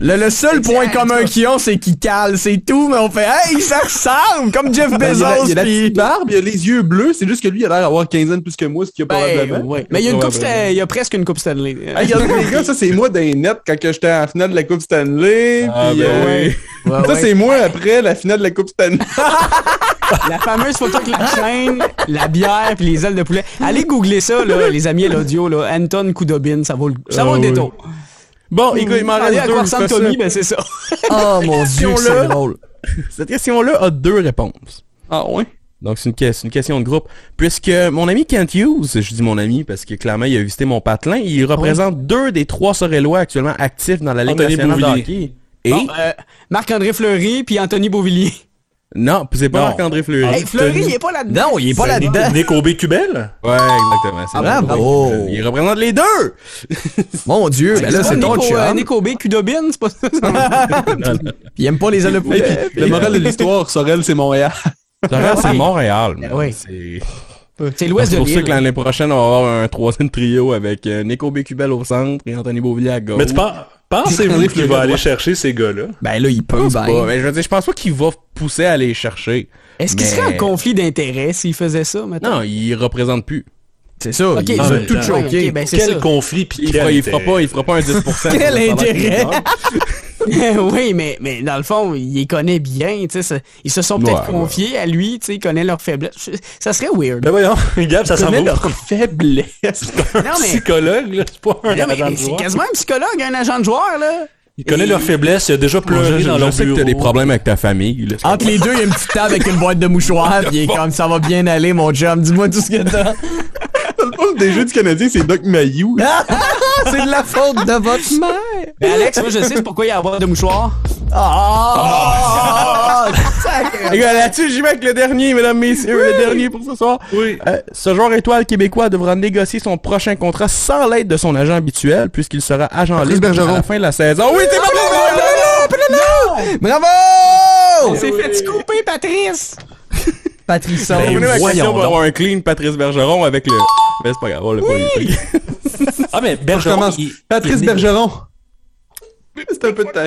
Le, le seul point commun qu'ils ont, c'est qu'ils calent, c'est tout, mais on fait Hey, ça ressemble! Comme Jeff Ben, il a Bezos, il y a la petite barbe, il a les yeux bleus, c'est juste que lui, il a l'air d'avoir 15 ans de plus que moi, ce qu'il y a Ben, probablement. ouais. Mais il y a une coupe, Probablement. Stanley- il y a presque une coupe Stanley. Hey, regardez les gars, ça c'est moi les nets quand que j'étais en finale de la Coupe Stanley. Ah, puis, ben euh, oui. [LAUGHS] Ouais, Ça ouais. c'est moi après la finale de la Coupe Stanley. [LAUGHS] La fameuse photo avec la chaîne, la bière puis les ailes de poulet. Allez googler ça, là, les amis à l'audio, là. Anton Koudobin, ça vaut le, ça vaut Ah le oui. Bon, écoute, il m'en reste à deux. ça. Tommy, ben c'est ça. [LAUGHS] Oh mon dieu, c'est drôle. Cette question-là a deux réponses. Ah ouais? Donc, c'est une, que- c'est une question de groupe. Puisque mon ami Kent Hughes, je dis mon ami parce que clairement, il a visité mon patelin, il représente deux des trois Sorellois actuellement actifs dans la Ligue Anthony nationale de hockey. Et, Bon, euh, Marc-André Fleury puis Anthony Beauvillier. Non, puis c'est pas. Marc-André Fleury. Hey, Fleury, il est pas là-dedans. Non, il est pas là-dedans. Nick Aubé-Cubel? Ouais, exactement. c'est Ah, vrai. bravo. Il représente les deux! [LAUGHS] Mon dieu, ben là, c'est ton Nico, euh, chum. Nico B, Kudobin, c'est pas ça. [LAUGHS] Il aime pas les ailes. Le moral de l'histoire, Sorel, c'est Montréal. Montréal, c'est Montréal. mais oui. C'est C'est l'ouest c'est de pour ça l'île. que l'année prochaine, on va avoir un troisième trio avec euh, Nico Bécubel au centre et Anthony Beauvillier à gauche. Mais tu penses, pensez-vous qu'il va aller chercher ces gars-là? Ben là, il peut, ben. pas, mais je veux dire, je pense pas qu'il va pousser à les chercher. Est-ce qu'il serait en conflit d'intérêt s'il faisait ça, maintenant? Non, il représente plus. C'est ça. Ok, il non, veut mais- tout ok, ben c'est Quel ça. conflit pis Il fera, il fera pas, il fera pas un 10%. [LAUGHS] Quel intérêt? [LAUGHS] oui, mais, mais dans le fond, il les connaît bien, tu sais. ça- Ils se sont peut-être Ouais, confiés à lui, tu sais, il connaît leurs faiblesses. Ça serait weird. Ben voyons, [LAUGHS] Gab, ça connaît où? leur faiblesse. [LAUGHS] un Non, mais- psychologue, là, c'est pas un Non, mais agent de c'est joueur. quasiment un psychologue, un agent de joueur, là. Il connaît leurs faiblesses, il a déjà pleuré je- dans je leur sais que t'as des problèmes avec ta famille. là. Entre les deux, il y a une petite table avec une boîte de mouchoirs, pis il est comme ça va bien aller, mon chum. Dis-moi tout ce que t'as. Fond, des jeux du Canadien, c'est Doc Mayou. c'est de la faute de votre mère. Ben, Alex, moi, je sais c'est pourquoi il y a à boire de mouchoir. Ah! Là-dessus, j'y vais avec le dernier, mesdames, messieurs, le dernier pour ce soir. Oui. Euh, ce joueur étoile québécois devra négocier son prochain contrat sans l'aide de son agent habituel, puisqu'il sera agent Patrice libre à la fin de la saison. Oui, c'est Bergeron! Bravo! On s'est fait couper, Patrice! Patrice Ben, On est ma voyons question pour donc. avoir un clean Patrice Bergeron avec le... Mais c'est pas grave, on l'a pas eu. [LAUGHS] Ah, mais Je Bergeron, il- Patrice il- Bergeron. C'est un peu de ta...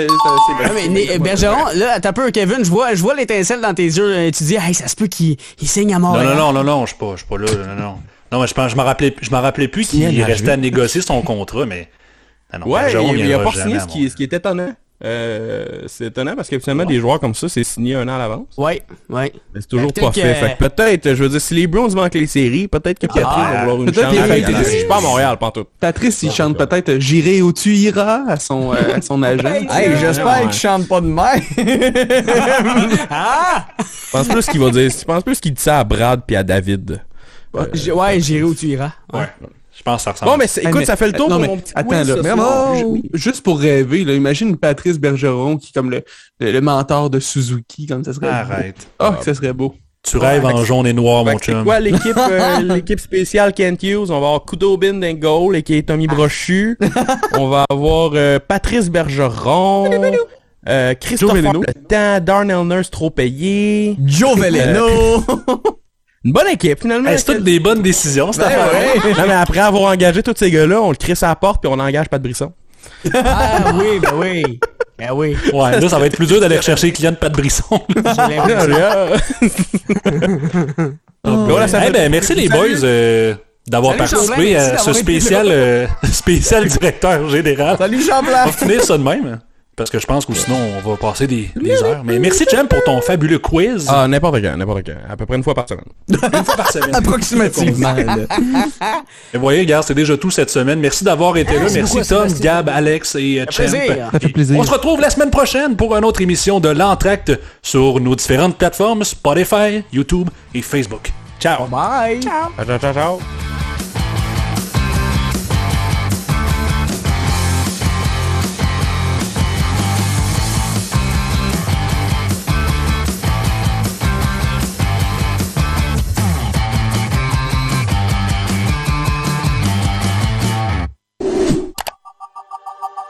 Ah, mais Bergeron, là, t'as peu, Kevin, je vois, je vois l'étincelle dans tes yeux. euh, Tu dis, hey, ça se peut qu'il il signe à Non, Montréal. non, non, non, non, je suis pas, je suis pas là, non, non. Non, mais je pense, je me rappelais, je me rappelais plus qu'il restait à négocier son contrat, mais. Ah non, Ouais, Bergeron il, il a pas signé ce qui, ce qui est étonnant. Euh, c'est étonnant parce qu'habituellement, des joueurs comme ça, c'est signé un an à l'avance. Ouais, ouais. Mais c'est toujours pas peut-être fait. que- Fait que peut-être, je veux dire, si les Browns manquent les séries, peut-être que Patrice Ah, va avoir une peut-être chance. Je suis pas à Montréal, pantoute. Patrice, il chante peut-être euh, J'irai où tu iras à son, euh, à son agent. Hey, j'espère qu'il chante pas de. [LAUGHS] Ah! Je pense plus qu'il va dire, je pense plus qu'il dit ça à Brad puis à David. Ouais, j'irai où tu iras. Ouais. Je pense que ça ressemble. Bon, mais Hey, écoute, mais- ça fait le tour non, pour mais mon petit Attends, là. ju- juste pour rêver, là, imagine Patrice Bergeron qui est comme le, le, le mentor de Suzuki, comme ça serait. Arrête. Ah, que ça serait beau. Tu rêves en jaune et noir, mon que C'est chum. quoi [LAUGHS] l'équipe euh, l'équipe spéciale Kent Hughes? On va avoir Kudobin d'un goal et qui est Tommy Brochu. [LAUGHS] On va avoir euh, Patrice Bergeron. Euh, Christophe. Le Temps, Darnell Nurse trop payé. Joe Veleno. [LAUGHS] Une bonne équipe finalement. Hey, c'est toutes des bonnes décisions, cette Ben affaire. ouais. [LAUGHS] Non, mais après avoir engagé tous ces gars-là, on le crisse à la porte puis on engage pas de brisson. Ah oui, ben oui. Ben oui. Ouais, là, ça va être plus dur d'aller rechercher les clients de Pat Brisson. [LAUGHS] [LAUGHS] Eh ben, merci les boys euh, d'avoir participé à ce spécial, euh, spécial directeur général. Salut On Champlain. va finir ça de même. Parce que je pense que sinon, on va passer des, des heures. Mais merci, Jem, pour ton fabuleux quiz. Ah, n'importe quand, n'importe quand. À peu près une fois par semaine. Une fois par semaine. [LAUGHS] Approximativement. vous voyez, regarde, c'est déjà tout cette semaine. Merci d'avoir été là. Merci beaucoup, Tom. Gab, Alex et euh, Champ. Ça fait plaisir. On se retrouve la semaine prochaine pour une autre émission de l'Entracte sur nos différentes plateformes Spotify, YouTube et Facebook. Ciao! Bye. Ciao, ciao, ciao, ciao.